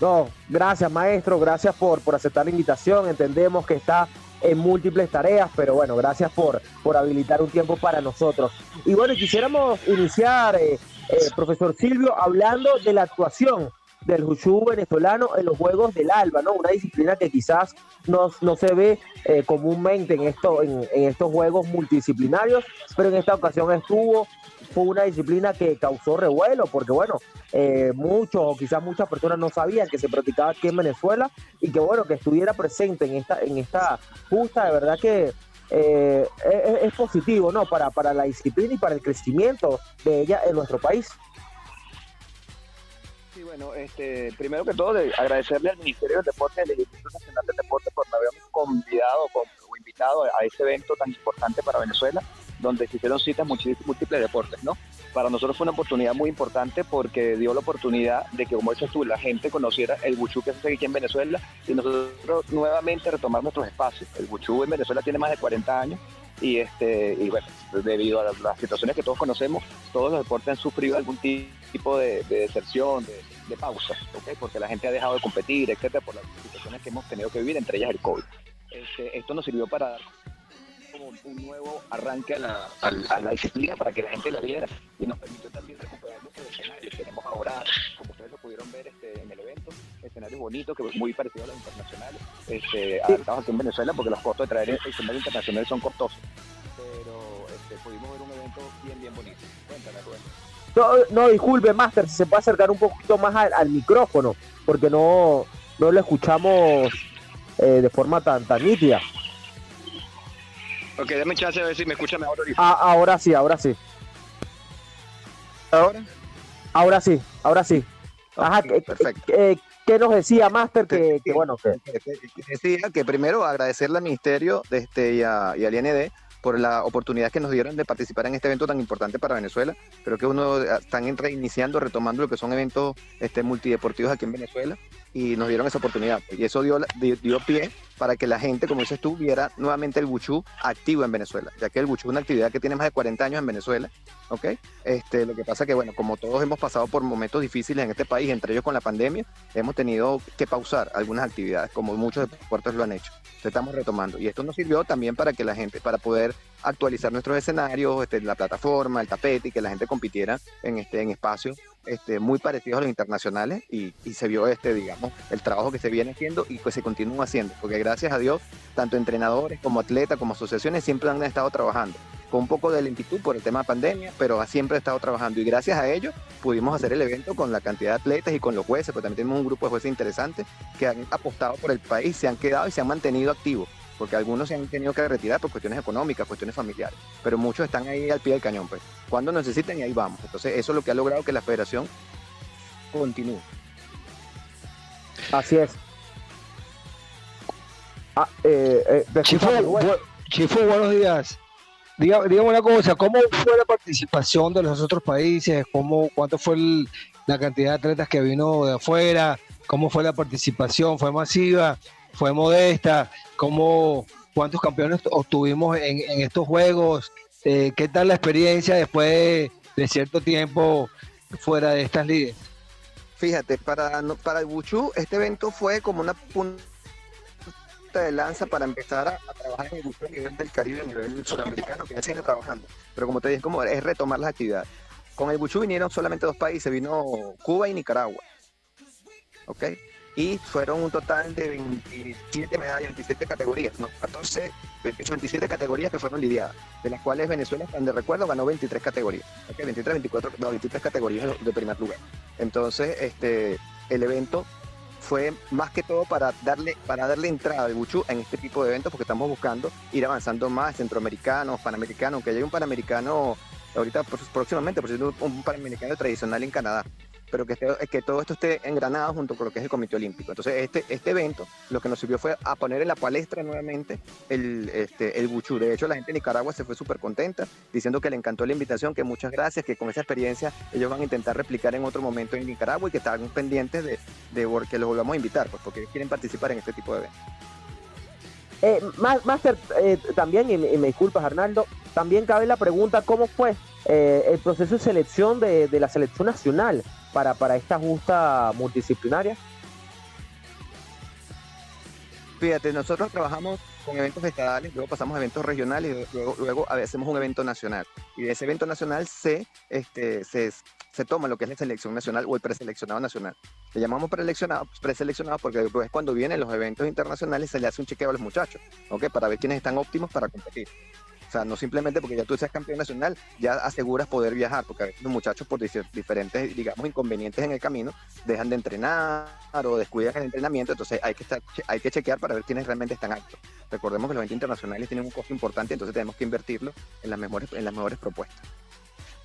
S2: No, gracias maestro, gracias por, por aceptar la invitación. Entendemos que está en múltiples tareas, pero bueno, gracias por, por habilitar un tiempo para nosotros. Y bueno, quisiéramos iniciar, eh, eh, profesor Silvio, hablando de la actuación del Juchú venezolano en los Juegos del Alba, ¿no? Una disciplina que quizás no, no se ve eh, comúnmente en, esto, en, estos Juegos multidisciplinarios, pero en esta ocasión estuvo fue una disciplina que causó revuelo, porque bueno, eh, muchos o quizás muchas personas no sabían que se practicaba aquí en Venezuela y que bueno, que estuviera presente en esta, en esta justa, de verdad que eh, es, es positivo, ¿no? Para, para la disciplina y para el crecimiento de ella en nuestro país.
S12: Bueno, este, primero que todo, de agradecerle al Ministerio del Deporte y al Instituto Nacional del Deporte por habernos convidado o invitado a ese evento tan importante para Venezuela, donde se hicieron citas múltiples deportes, ¿no? Para nosotros fue una oportunidad muy importante porque dio la oportunidad de que, como dices tú, la gente conociera el buchú que se hace aquí en Venezuela y nosotros nuevamente retomar nuestros espacios. El buchú en Venezuela tiene más de 40 años y este y bueno debido a las, situaciones que todos conocemos todos los deportes han sufrido algún ti- tipo de, de deserción de, pausa ¿ok? porque la gente ha dejado de competir etcétera por las situaciones que hemos tenido que vivir entre ellas el covid. Este, esto nos sirvió para dar un nuevo arranque a la, a la- disciplina para que la gente la viera. Y nos permitió también recuperar muchos escenarios. Tenemos ahora como ustedes lo pudieron ver este, en el escenarios bonitos que muy parecidos a los internacionales este, adaptados aquí en Venezuela porque los costos de traer escenarios internacionales son costosos pero este, pudimos ver un evento bien bien bonito cuéntame Rubén
S2: No, no, disculpe, Master, si se puede acercar un poquito más al, al micrófono, porque no, no lo escuchamos eh, de forma tan, tan nítida.
S12: ok dame chance a ver si me escucha mejor ahorita
S2: Ah, ahora sí, ahora sí.
S12: ahora
S2: Ahora sí, ahora sí. Ajá,
S13: Ok,
S2: ¿qué-
S13: perfecto.
S2: qué- qué nos decía Master? Que, que bueno, que
S13: decía que primero agradecerle al Ministerio de este, y, a- y al IND por la oportunidad que nos dieron de participar en este evento tan importante para Venezuela. Creo que uno eh, están reiniciando, retomando lo que son eventos este, multideportivos aquí en Venezuela y nos dieron esa oportunidad. Y eso dio, dio, dio pie para que la gente, como dices tú, viera nuevamente el Buchú activo en Venezuela, ya que el Buchú es una actividad que tiene más de 40 años en Venezuela, ¿ok? Este, lo que pasa que, bueno, como todos hemos pasado por momentos difíciles en este país, entre ellos con la pandemia, hemos tenido que pausar algunas actividades, como muchos deportes lo han hecho. Entonces estamos retomando. Y esto nos sirvió también para que la gente, para poder actualizar nuestros escenarios, este, la plataforma, el tapete, y que la gente compitiera en, este, en espacios este, muy parecidos a los internacionales y, y se vio este, digamos, el trabajo que se viene haciendo y que se continúa haciendo, porque gracias a Dios, tanto entrenadores como atletas, como asociaciones siempre han estado trabajando con un poco de lentitud por el tema de pandemia, pero siempre ha estado trabajando y gracias a ello pudimos hacer el evento con la cantidad de atletas y con los jueces, pero también tenemos un grupo de jueces interesantes que han apostado por el país, se han quedado y se han mantenido activos, porque algunos se han tenido que retirar por cuestiones económicas, cuestiones familiares, pero muchos están ahí al pie del cañón, pues cuando necesiten y ahí vamos. Entonces eso es lo que ha logrado que la federación continúe.
S2: Así es. Ah, eh, eh,
S3: Chifu, buenos días. Dígame una cosa, ¿cómo fue la participación de los otros países? ¿Cómo, ¿Cuánto fue la cantidad de atletas que vino de afuera? ¿Cómo fue la participación? ¿Fue masiva? ¿Fue modesta? ¿Cómo, ¿Cuántos campeones obtuvimos en, estos juegos? Eh, ¿Qué tal la experiencia después de, cierto tiempo fuera de estas ligas?
S13: Fíjate, para, para el Wuchu este evento fue como una punta de lanza para empezar a, trabajar en el nivel del Caribe, a nivel sudamericano, que ya sigue trabajando. Pero como te dije, como es retomar las actividades. Con el Buchu vinieron solamente dos países, vino Cuba y Nicaragua. ¿Ok? Y fueron un total de 27 medallas, 27 categorías, ¿no? 14, 27 categorías que fueron lidiadas, de las cuales Venezuela, de recuerdo, ganó 23 categorías. ¿Ok? 23, 24, no, 23 categorías de primer lugar. Entonces, este, el evento fue más que todo para darle, para darle entrada al Buchu en este tipo de eventos, porque estamos buscando ir avanzando más, centroamericanos, panamericanos, aunque haya un panamericano ahorita próximamente, por cierto, un panamericano tradicional en Canadá pero que, que todo esto esté engranado junto con lo que es el Comité Olímpico. Entonces, este, este evento lo que nos sirvió fue a poner en la palestra nuevamente el, este, el Buchu. De hecho, la gente de Nicaragua se fue súper contenta, diciendo que le encantó la invitación, que muchas gracias, que con esa experiencia ellos van a intentar replicar en otro momento en Nicaragua y que están pendientes de, de que los volvamos a invitar, pues, porque quieren participar en este tipo de eventos.
S2: Eh, Master, eh, también, y, me disculpas Arnaldo, también cabe la pregunta, ¿cómo fue eh, el proceso de selección de, de la selección nacional? Para, para esta justa multidisciplinaria?
S13: Fíjate, nosotros trabajamos con eventos estadales, luego pasamos a eventos regionales y luego, luego hacemos un evento nacional. Y de ese evento nacional se, este, se, se toma lo que es la selección nacional o el preseleccionado nacional. Le llamamos preseleccionado, preseleccionado porque después cuando vienen los eventos internacionales se le hace un chequeo a los muchachos, ¿ok? Para ver quiénes están óptimos para competir. O sea, no simplemente porque ya tú seas campeón nacional, ya aseguras poder viajar, porque los muchachos por diferentes, digamos, inconvenientes en el camino, dejan de entrenar o descuidan el entrenamiento, entonces hay que, estar, hay que chequear para ver quiénes realmente están altos. Recordemos que los eventos internacionales tienen un costo importante, entonces tenemos que invertirlo en las mejores, en las mejores propuestas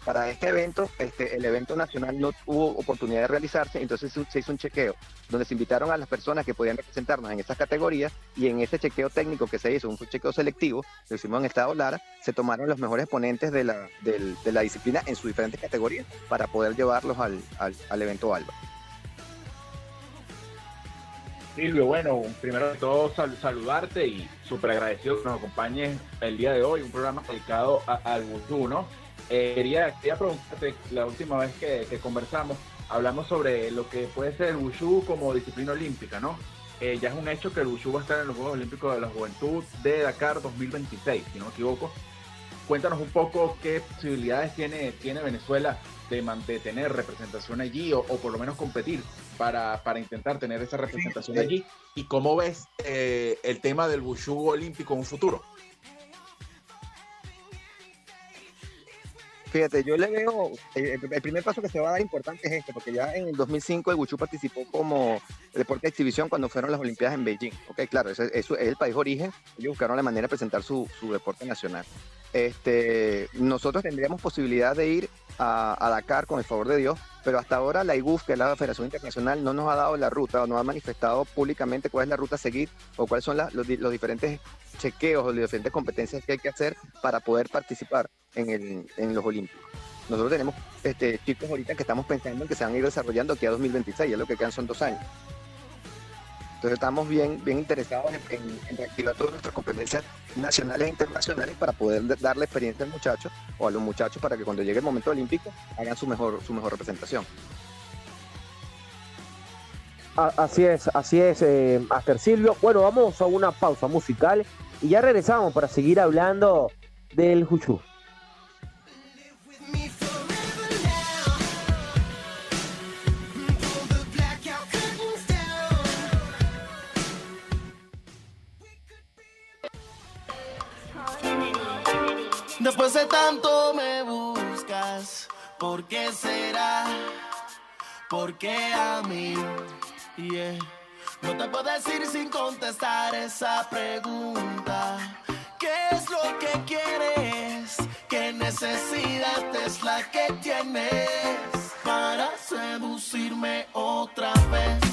S13: para este evento, este, el evento nacional no tuvo oportunidad de realizarse, entonces se hizo un chequeo donde se invitaron a las personas que podían representarnos en esas categorías y en ese chequeo técnico que se hizo, un chequeo selectivo, lo hicimos en Estado Lara, se tomaron los mejores ponentes de la, de la disciplina en sus diferentes categorías para poder llevarlos al, evento ALBA.
S4: Silvio, bueno, primero de todo saludarte y súper agradecido que nos acompañes el día de hoy, un programa dedicado al Vudú, ¿no? Eh, quería, preguntarte, la última vez que, conversamos, hablamos sobre lo que puede ser el Wushu como disciplina olímpica, ¿no? Eh, ya es un hecho que el Wushu va a estar en los Juegos Olímpicos de la Juventud de Dakar 2026, si no me equivoco. Cuéntanos un poco qué posibilidades tiene, tiene Venezuela de mantener representación allí o, por lo menos competir para, intentar tener esa representación allí y cómo ves eh, el tema del Wushu olímpico en un futuro.
S13: Fíjate, yo le veo, eh, el, primer paso que se va a dar importante es este, porque ya en el 2005 el Wuchu participó como deporte de exhibición cuando fueron las Olimpiadas en Beijing. Ok, claro, eso, es el país origen, ellos buscaron la manera de presentar su, deporte nacional. Este, nosotros tendríamos posibilidad de ir a, Dakar con el favor de Dios, pero hasta ahora la IGUF, que es la Federación Internacional, no nos ha dado la ruta o no ha manifestado públicamente cuál es la ruta a seguir o cuáles son los, los diferentes chequeos o las diferentes competencias que hay que hacer para poder participar en, el, en los Olímpicos. Nosotros tenemos este, chicos ahorita que estamos pensando en que se van a ir desarrollando aquí a 2026, ya lo que quedan son dos años. Entonces estamos bien, bien interesados en, reactivar todas nuestras competencias nacionales e internacionales para poder darle experiencia al muchacho o a los muchachos para que cuando llegue el momento olímpico hagan su mejor, su mejor representación.
S2: Así es, así es, eh, Master Silvio. Bueno, vamos a una pausa musical y ya regresamos para seguir hablando del Juchu.
S9: Después de tanto me buscas, ¿por qué será? ¿Por qué a mí? No te puedo decir sin contestar esa pregunta. ¿Qué es lo que quieres? ¿Qué necesidad es la que tienes para seducirme otra vez?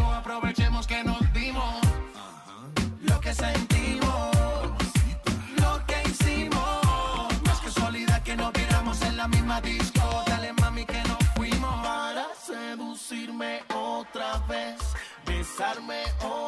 S9: Besarme otra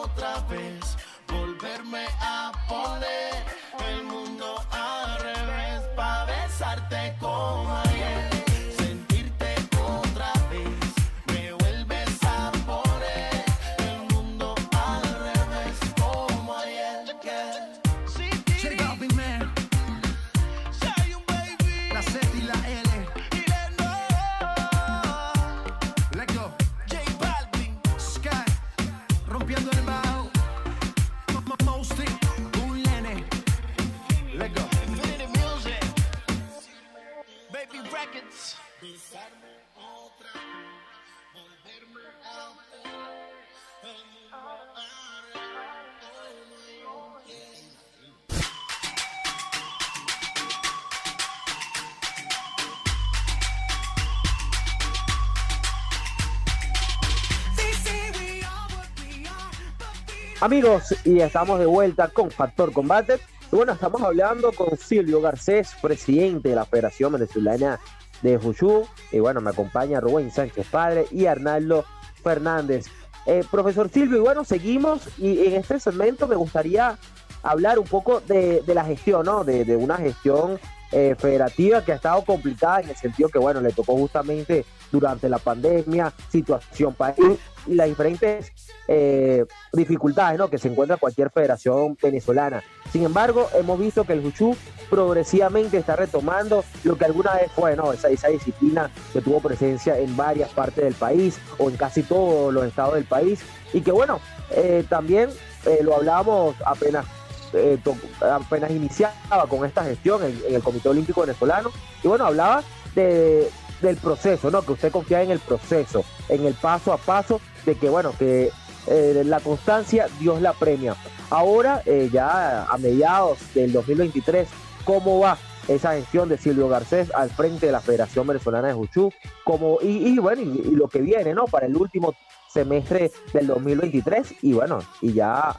S2: Amigos, y estamos de vuelta con Factor Combate. Bueno, estamos hablando con Silvio Garcés, presidente de la Federación Venezolana de Juju. Y bueno, me acompaña Rubén Sánchez Padre y Arnaldo Fernández. Eh, profesor Silvio, y bueno, seguimos. Y en este segmento me gustaría hablar un poco de, la gestión, ¿no? De, de una gestión eh, federativa que ha estado complicada en el sentido que, bueno, le tocó justamente durante la pandemia, situación país y las diferentes eh, dificultades ¿no? que se encuentra cualquier federación venezolana. Sin embargo, hemos visto que el Juchu progresivamente está retomando lo que alguna vez fue ¿no? esa, disciplina que tuvo presencia en varias partes del país o en casi todos los estados del país y que bueno, eh, también eh, lo hablábamos apenas eh, apenas iniciaba con esta gestión en el Comité Olímpico Venezolano y bueno, hablaba de, del proceso, ¿no? Que usted confía en el proceso, en el paso a paso de que bueno, que eh, la constancia Dios la premia. Ahora, eh, ya a mediados del 2023, ¿cómo va esa gestión de Silvio Garcés al frente de la Federación Venezolana de Juchú? Como, y, bueno, y, y lo que viene, ¿no? Para el último semestre del 2023 y bueno, y ya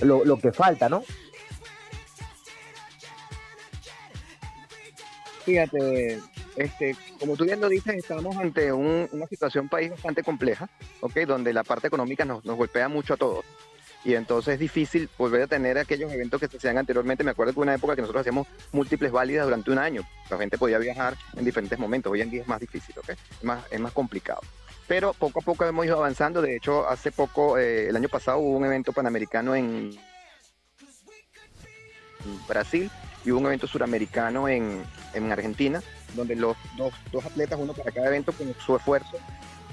S2: lo, lo que falta, ¿no?
S13: Fíjate, este, como tú bien lo dices, estamos ante un- una situación país bastante compleja, ¿ok? Donde la parte económica nos, nos golpea mucho a todos. y entonces es difícil volver a tener aquellos eventos que se hacían anteriormente. Me acuerdo que una época que nosotros hacíamos múltiples válidas durante un año. La gente podía viajar en diferentes momentos. Hoy en día es más difícil, ¿ok? Es más, es más complicado. Pero poco a poco hemos ido avanzando. De hecho, hace poco, eh, el año pasado, hubo un evento panamericano en Brasil y hubo un evento suramericano en, en Argentina, donde los dos, dos atletas, uno para cada evento, con su esfuerzo,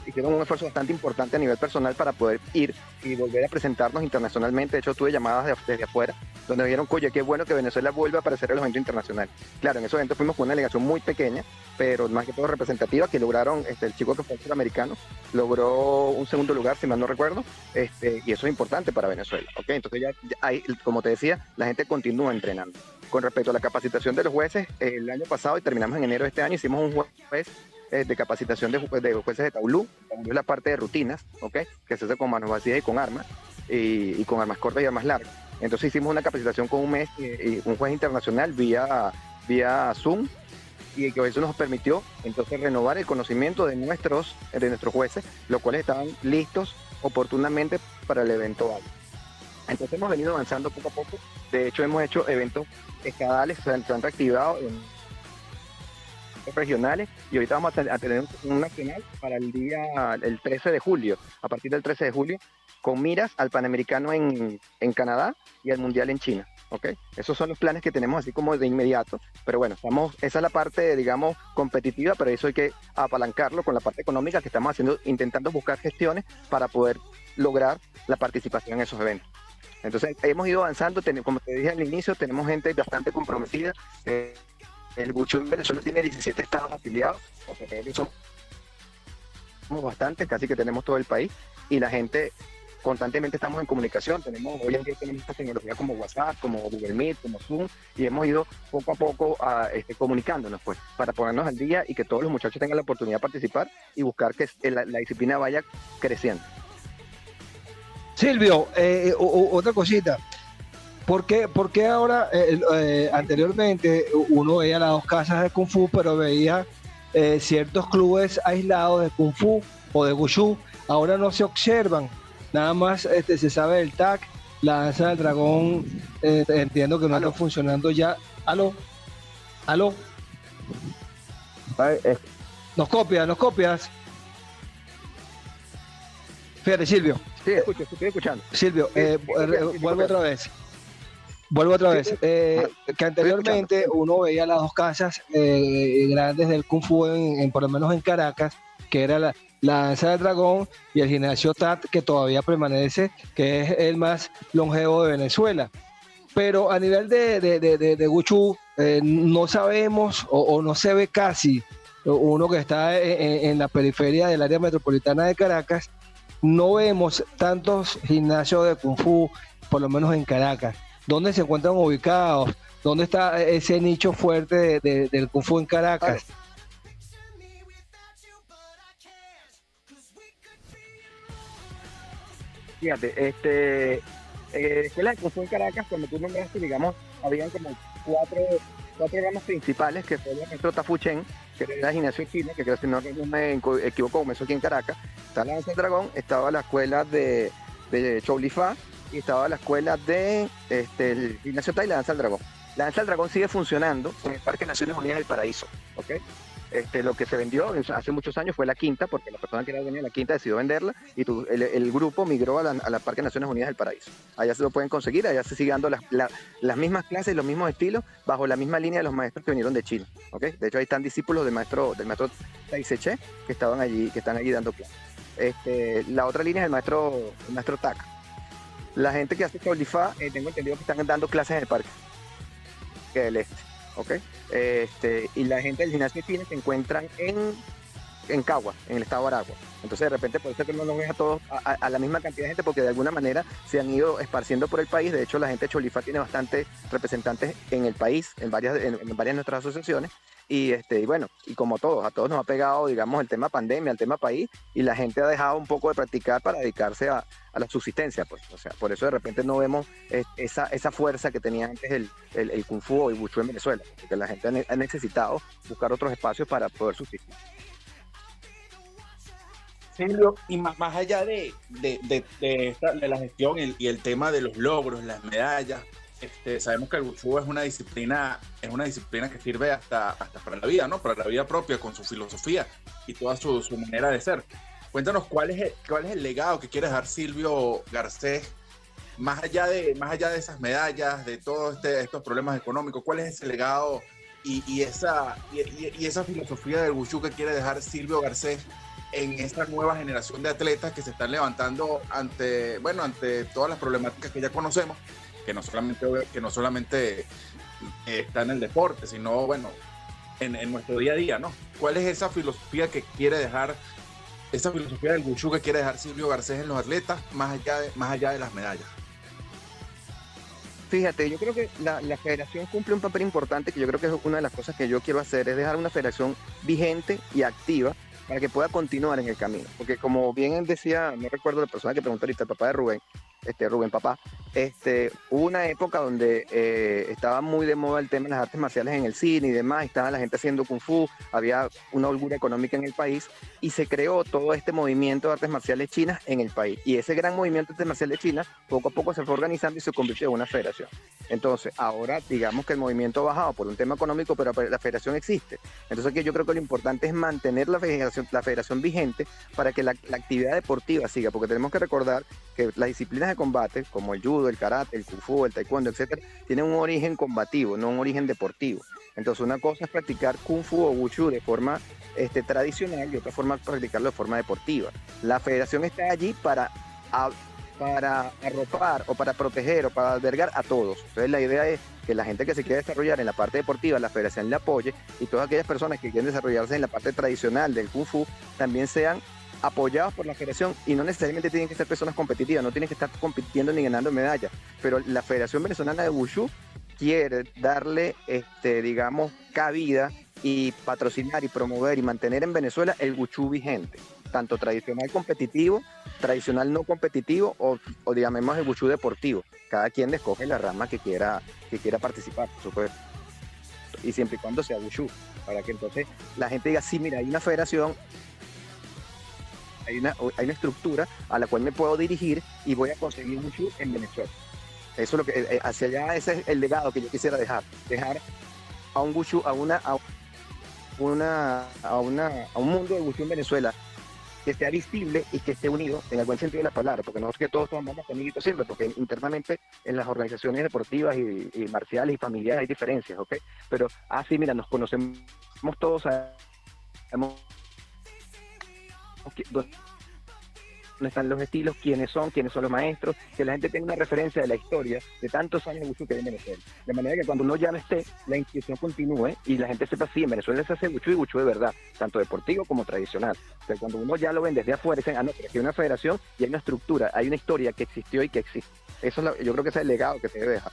S13: hicieron un esfuerzo bastante importante a nivel personal para poder ir y volver a presentarnos internacionalmente. De hecho, tuve llamadas de- desde afuera donde dijeron, oye, qué bueno que Venezuela vuelva a aparecer en los eventos internacionales. Claro, en esos eventos fuimos con una delegación muy pequeña, pero más que todo representativa, que lograron, este, el chico que fue el suramericano, logró un segundo lugar, si mal no recuerdo, este, y eso es importante para Venezuela. ¿ok? Entonces ya, hay, como te decía, la gente continúa entrenando. Con respecto a la capacitación de los jueces, el año pasado y terminamos en enero de este año, hicimos un juez eh, de capacitación de, ju- de jueces de Taulú. Taulú es la parte de rutinas, ¿ok? Que se hace con manos vacías y con armas, y con armas cortas y armas largas. Entonces hicimos una capacitación con un mes eh, y un juez internacional vía, vía Zoom, y que eso nos permitió entonces renovar el conocimiento de nuestros, de nuestros jueces, los cuales estaban listos oportunamente para el evento. Entonces hemos venido avanzando poco a poco. De hecho, hemos hecho eventos estadales, se han, se han reactivado en regionales y ahorita vamos a, ten- a tener un nacional para el día, el 13 de julio, a partir del 13 de julio, con miras al Panamericano en, en Canadá y al Mundial en China. ¿ok? Esos son los planes que tenemos así como de inmediato, pero bueno, estamos, esa es la parte, digamos, competitiva, pero eso hay que apalancarlo con la parte económica que estamos haciendo, intentando buscar gestiones para poder lograr la participación en esos eventos. Entonces, hemos ido avanzando, como te dije al inicio, tenemos gente bastante comprometida. eh, el Bucho en Venezuela tiene 17 estados afiliados, o sea, que somos somos bastantes, casi que tenemos todo el país, y la gente constantemente estamos en comunicación, tenemos, hoy en día tenemos esta tecnología como WhatsApp, como Google Meet, como Zoom, y hemos ido poco a poco este, comunicándonos, pues, para ponernos al día y que todos los muchachos tengan la oportunidad de participar y buscar que la, disciplina vaya creciendo.
S3: Silvio, eh, o- otra cosita. ¿Por qué, por qué ahora, eh, eh, anteriormente, uno veía las dos casas de Kung Fu, pero veía eh, ciertos clubes aislados de Kung Fu o de Wushu? Ahora no se observan. Nada más este, se sabe el TAC, la danza del dragón, eh, entiendo que no está funcionando ya. ¿Aló? ¿Aló? Nos copias, nos copias. Fíjate, Silvio.
S13: Sí, escucho, estoy escuchando.
S3: Silvio, eh, vu- vuelvo otra vez. Vuelvo otra vez. Eh, que anteriormente uno veía las dos casas eh, grandes del Kung Fu, en, en- por lo menos en Caracas, que era la, la Danza del Dragón y el gimnasio TAT, que todavía permanece, que es el más longevo de Venezuela. Pero a nivel de, de, de, de- Wuchu, eh, no sabemos o, o no se ve casi uno que está en la periferia del área metropolitana de Caracas, no vemos tantos gimnasios de Kung Fu, por lo menos en Caracas. ¿Dónde se encuentran ubicados? ¿Dónde está ese nicho fuerte de- de- del Kung Fu en Caracas?
S13: Fíjate, este, eh, escuela de Kung Fu en Caracas, cuando tú nombraste, digamos, habían como cuatro, cuatro ramas principales, que fue el maestro Tafuchen, que era el gimnasio chino, que creo que si no me equivoco, comenzó aquí en Caracas. Estaba la Dragón, estaba la escuela de, de y estaba la escuela de este, el gimnasio Tai la Danza del Dragón. La Danza del Dragón sigue funcionando en el Parque Naciones Unidas del Paraíso, ¿ok? Este, lo que se vendió hace muchos años fue la quinta, porque la persona que era dueña de la quinta decidió venderla y tu- el, grupo migró a la, Parque Naciones Unidas del Paraíso. Allá se lo pueden conseguir, allá se siguen dando las, la- las mismas clases, los mismos estilos, bajo la misma línea de los maestros que vinieron de China. ¿ok? De hecho, ahí están discípulos del maestro, del maestro Tai Che, que estaban allí, que están allí dando clases. Este, la otra línea es el maestro, el maestro Tak. La gente que hace Chaulifá, eh, tengo entendido que están dando clases en el parque que del este, ¿ok? Este, y la gente del gimnasio chino se encuentran en, en Cagua, en el estado de Aragua. Entonces de repente por eso es que no los ves a todos a, la misma cantidad de gente porque de alguna manera se han ido esparciendo por el país. De hecho la gente de Cholifá tiene bastantes representantes en el país, en varias, en varias de nuestras asociaciones. Y este, y bueno, y como todos, a todos nos ha pegado, digamos, el tema pandemia, el tema país, y la gente ha dejado un poco de practicar para dedicarse a, a la subsistencia, pues. O sea, por eso de repente no vemos esa, esa fuerza que tenía antes el, el, Kung Fu o el en Venezuela, porque la gente ha, ne- ha necesitado buscar otros espacios para poder subsistir.
S4: Silvio, y más, más allá de, de, de, esta- de la gestión y el, y el tema de los logros, las medallas, este, sabemos que el Wushu es una disciplina, es una disciplina que sirve hasta, hasta para la vida, ¿no? Para la vida propia, con su filosofía y toda su, su manera de ser. Cuéntanos cuál es, el, cuál es el legado que quiere dejar Silvio Garcés, más allá de, más allá de esas medallas, de todos este, estos problemas económicos, cuál es ese legado y, esa, y esa filosofía del Wushu que quiere dejar Silvio Garcés en esta nueva generación de atletas que se están levantando ante, bueno, ante todas las problemáticas que ya conocemos, que no solamente, que no solamente eh, está en el deporte, sino, bueno, en, en nuestro día a día, ¿no? ¿Cuál es esa filosofía que quiere dejar, esa filosofía del Wushu que quiere dejar Silvio Garcés en los atletas, más allá de, más allá de las medallas?
S13: Fíjate, yo creo que la, la federación cumple un papel importante que yo creo que es una de las cosas que yo quiero hacer, es dejar una federación vigente y activa para que pueda continuar en el camino. Porque como bien decía, no recuerdo la persona que preguntó ahorita, el papá de Rubén, este Rubén papá, este, hubo una época donde eh, estaba muy de moda el tema de las artes marciales en el cine y demás, estaba la gente haciendo kung fu, había una holgura económica en el país y se creó todo este movimiento de artes marciales chinas en el país. Y ese gran movimiento de artes marciales chinas poco a poco se fue organizando y se convirtió en una federación. Entonces, ahora digamos que el movimiento ha bajado por un tema económico, pero la federación existe. Entonces, que yo creo que lo importante es mantener la federación, la federación vigente para que la, actividad deportiva siga, porque tenemos que recordar que las disciplinas de combate, como el judo, el karate, el kung fu, el taekwondo, etcétera, tienen un origen combativo, no un origen deportivo. Entonces, una cosa es practicar kung fu o wushu de forma este, tradicional y otra forma es practicarlo de forma deportiva. La federación está allí para, para arropar o para proteger o para albergar a todos. Entonces, la idea es que la gente que se quiera desarrollar en la parte deportiva, la federación le apoye y todas aquellas personas que quieren desarrollarse en la parte tradicional del kung fu también sean apoyados por la federación y no necesariamente tienen que ser personas competitivas, no tienen que estar compitiendo ni ganando medallas, pero la Federación Venezolana de Wushu quiere darle, este, digamos, cabida y patrocinar y promover y mantener en Venezuela el Wushu vigente, tanto tradicional competitivo, tradicional no competitivo o, o digamos el Wushu deportivo. Cada quien escoge la rama que quiera, que quiera participar, por supuesto. Y siempre y cuando sea Wushu, para que entonces la gente diga, sí, mira, hay una federación, hay una, hay una estructura a la cual me puedo dirigir y voy a conseguir Wushu en Venezuela. Eso es lo que, eh, eh, hacia allá, ese es el legado que yo quisiera dejar. Dejar a un Wushu, a una, a una, a una, a un mundo de Wushu en Venezuela que sea visible y que esté unido en el buen sentido de la palabra, porque no es que todos somos amiguitos siempre, porque internamente en las organizaciones deportivas y, marciales y familiares hay diferencias, ¿ok? Pero así, mira, nos conocemos todos, sabemos dónde están los estilos, quiénes son, quiénes son los maestros, que la gente tenga una referencia de la historia de tantos años de Wushu que hay en Venezuela. De manera que cuando uno ya no esté, la inscripción continúe y la gente sepa, sí, en Venezuela se hace Wushu y Wushu de verdad, tanto deportivo como tradicional. O sea, cuando uno ya lo ven desde afuera, dicen, ah, no, pero aquí hay una federación y hay una estructura, hay una historia que existió y que existe. Eso es la- yo creo que ese es el legado que se debe dejar.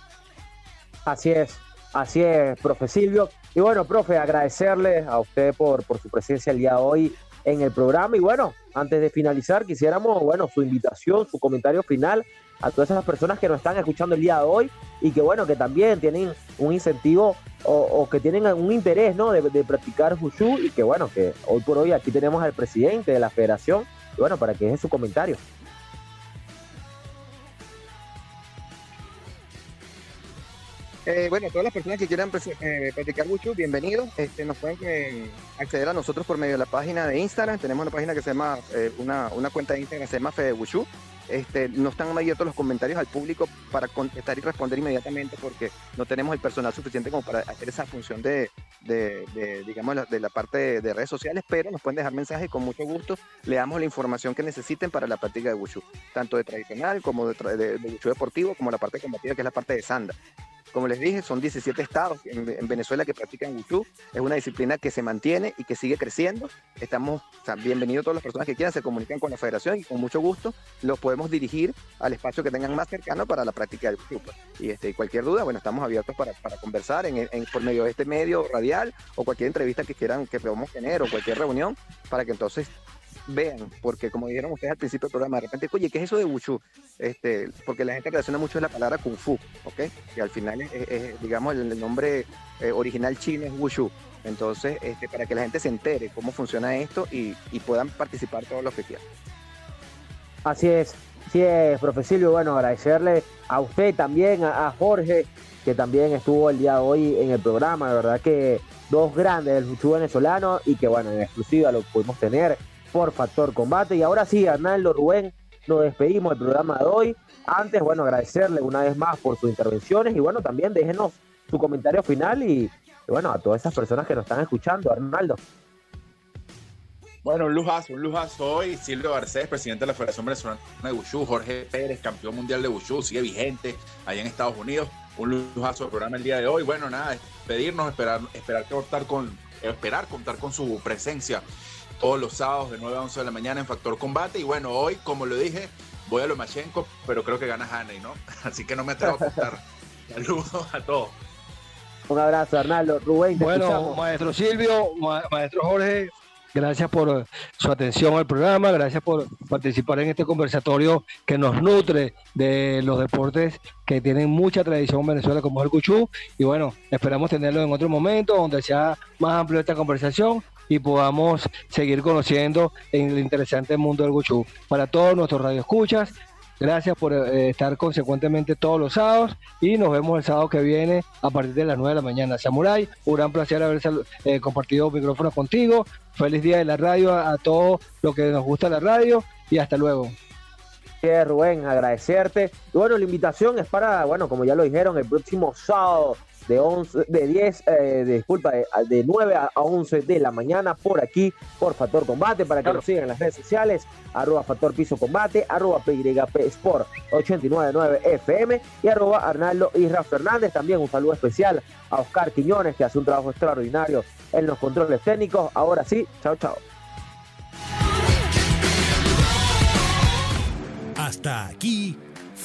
S2: Así es, así es, profe Silvio. Y bueno, profe, agradecerle a usted por, por su presencia el día de hoy en el programa. Y bueno, antes de finalizar, quisiéramos, bueno, su invitación, su comentario final a todas esas personas que nos están escuchando el día de hoy y que, bueno, que también tienen un incentivo o, que tienen un interés, ¿no? De, de practicar Wushu y que, bueno, que hoy por hoy aquí tenemos al presidente de la federación. Y bueno, para que deje su comentario.
S13: Eh, bueno, todas las personas que quieran eh, practicar Wushu, bienvenidos. Este, nos pueden eh, acceder a nosotros por medio de la página de Instagram. Tenemos una página que se llama, eh, una, una cuenta de Instagram que se llama Fede Wushu. Este, no están abiertos los comentarios al público para contestar y responder inmediatamente porque no tenemos el personal suficiente como para hacer esa función de, de, de, digamos, de la parte de, de redes sociales, pero nos pueden dejar mensajes y con mucho gusto le damos la información que necesiten para la práctica de Wushu, tanto de tradicional como de, de, de Wushu deportivo, como la parte combativa que es la parte de Sanda. Como les dije, son 17 estados en, en Venezuela que practican Wushu. Es una disciplina que se mantiene y que sigue creciendo. Estamos, o sea, bienvenidos todas las personas que quieran, se comunican con la federación y con mucho gusto los podemos dirigir al espacio que tengan más cercano para la práctica del pues. Y este, cualquier duda, bueno, estamos abiertos para, conversar en, por medio de este medio radial o cualquier entrevista que quieran que podamos tener o cualquier reunión para que entonces vean, porque como dijeron ustedes al principio del programa, de repente, oye, ¿qué es eso de Wushu? Este, porque la gente relaciona mucho la palabra Kung Fu, ¿ok? Que al final es, digamos, el, el nombre eh, original chino es Wushu. Entonces, este, para que la gente se entere cómo funciona esto y, y puedan participar todos los que quieran.
S2: Así es, sí es, profe Silvio. Bueno, agradecerle a usted también, a, Jorge, que también estuvo el día de hoy en el programa. De verdad que dos grandes del fuchu venezolano y que, bueno, en exclusiva lo pudimos tener por Factor Combate. Y ahora sí, Arnaldo Rubén, nos despedimos del programa de hoy. Antes, bueno, agradecerle una vez más por sus intervenciones y, bueno, también déjenos su comentario final y bueno, a todas esas personas que nos están escuchando, Arnaldo.
S4: Bueno, un lujazo, un lujazo hoy. Silvio Garcés, presidente de la Federación Venezolana de Wushu. Jorge Pérez, campeón mundial de Wushu, sigue vigente allá en Estados Unidos. Un lujazo el programa el día de hoy. Bueno, nada, pedirnos, esperar, esperar contar con, esperar contar con su presencia todos los sábados de 9 a 11 de la mañana en Factor Combate. Y bueno, hoy, como lo dije, voy a Lomachenko, pero creo que gana Haney, ¿no? Así que no me atrevo a contar. Saludos a todos.
S2: Un abrazo, Arnaldo. Rubén, te
S3: Bueno,
S2: escuchamos.
S3: maestro Silvio, ma- maestro Jorge, gracias por eh, su atención al programa, gracias por participar en este conversatorio que nos nutre de los deportes que tienen mucha tradición en Venezuela, como es el Cuchú. Y bueno, esperamos tenerlo en otro momento donde sea más amplio esta conversación y podamos seguir conociendo en el interesante mundo del Cuchú. Para todos nuestros radioescuchas, Gracias por eh, estar consecuentemente todos los sábados y nos vemos el sábado que viene a partir de las 9 de la mañana. Samurai, un gran placer haber eh, compartido micrófono contigo. Feliz día de la radio a, todos los que nos gusta la radio y hasta luego.
S2: Rubén, agradecerte. Bueno, la invitación es para, bueno, como ya lo dijeron, el próximo sábado de 11, de 10, eh, disculpa, de, de 9 a a 11 de la mañana por aquí, por Factor Combate, para que nos sigan en las redes sociales, arroba Factor Piso Combate, arroba PYP Sport 899 FM y arroba Arnaldo Isra Fernández. También un saludo especial a Oscar Quiñones, que hace un trabajo extraordinario en los controles técnicos. Ahora sí, chao, chao.
S1: Hasta aquí,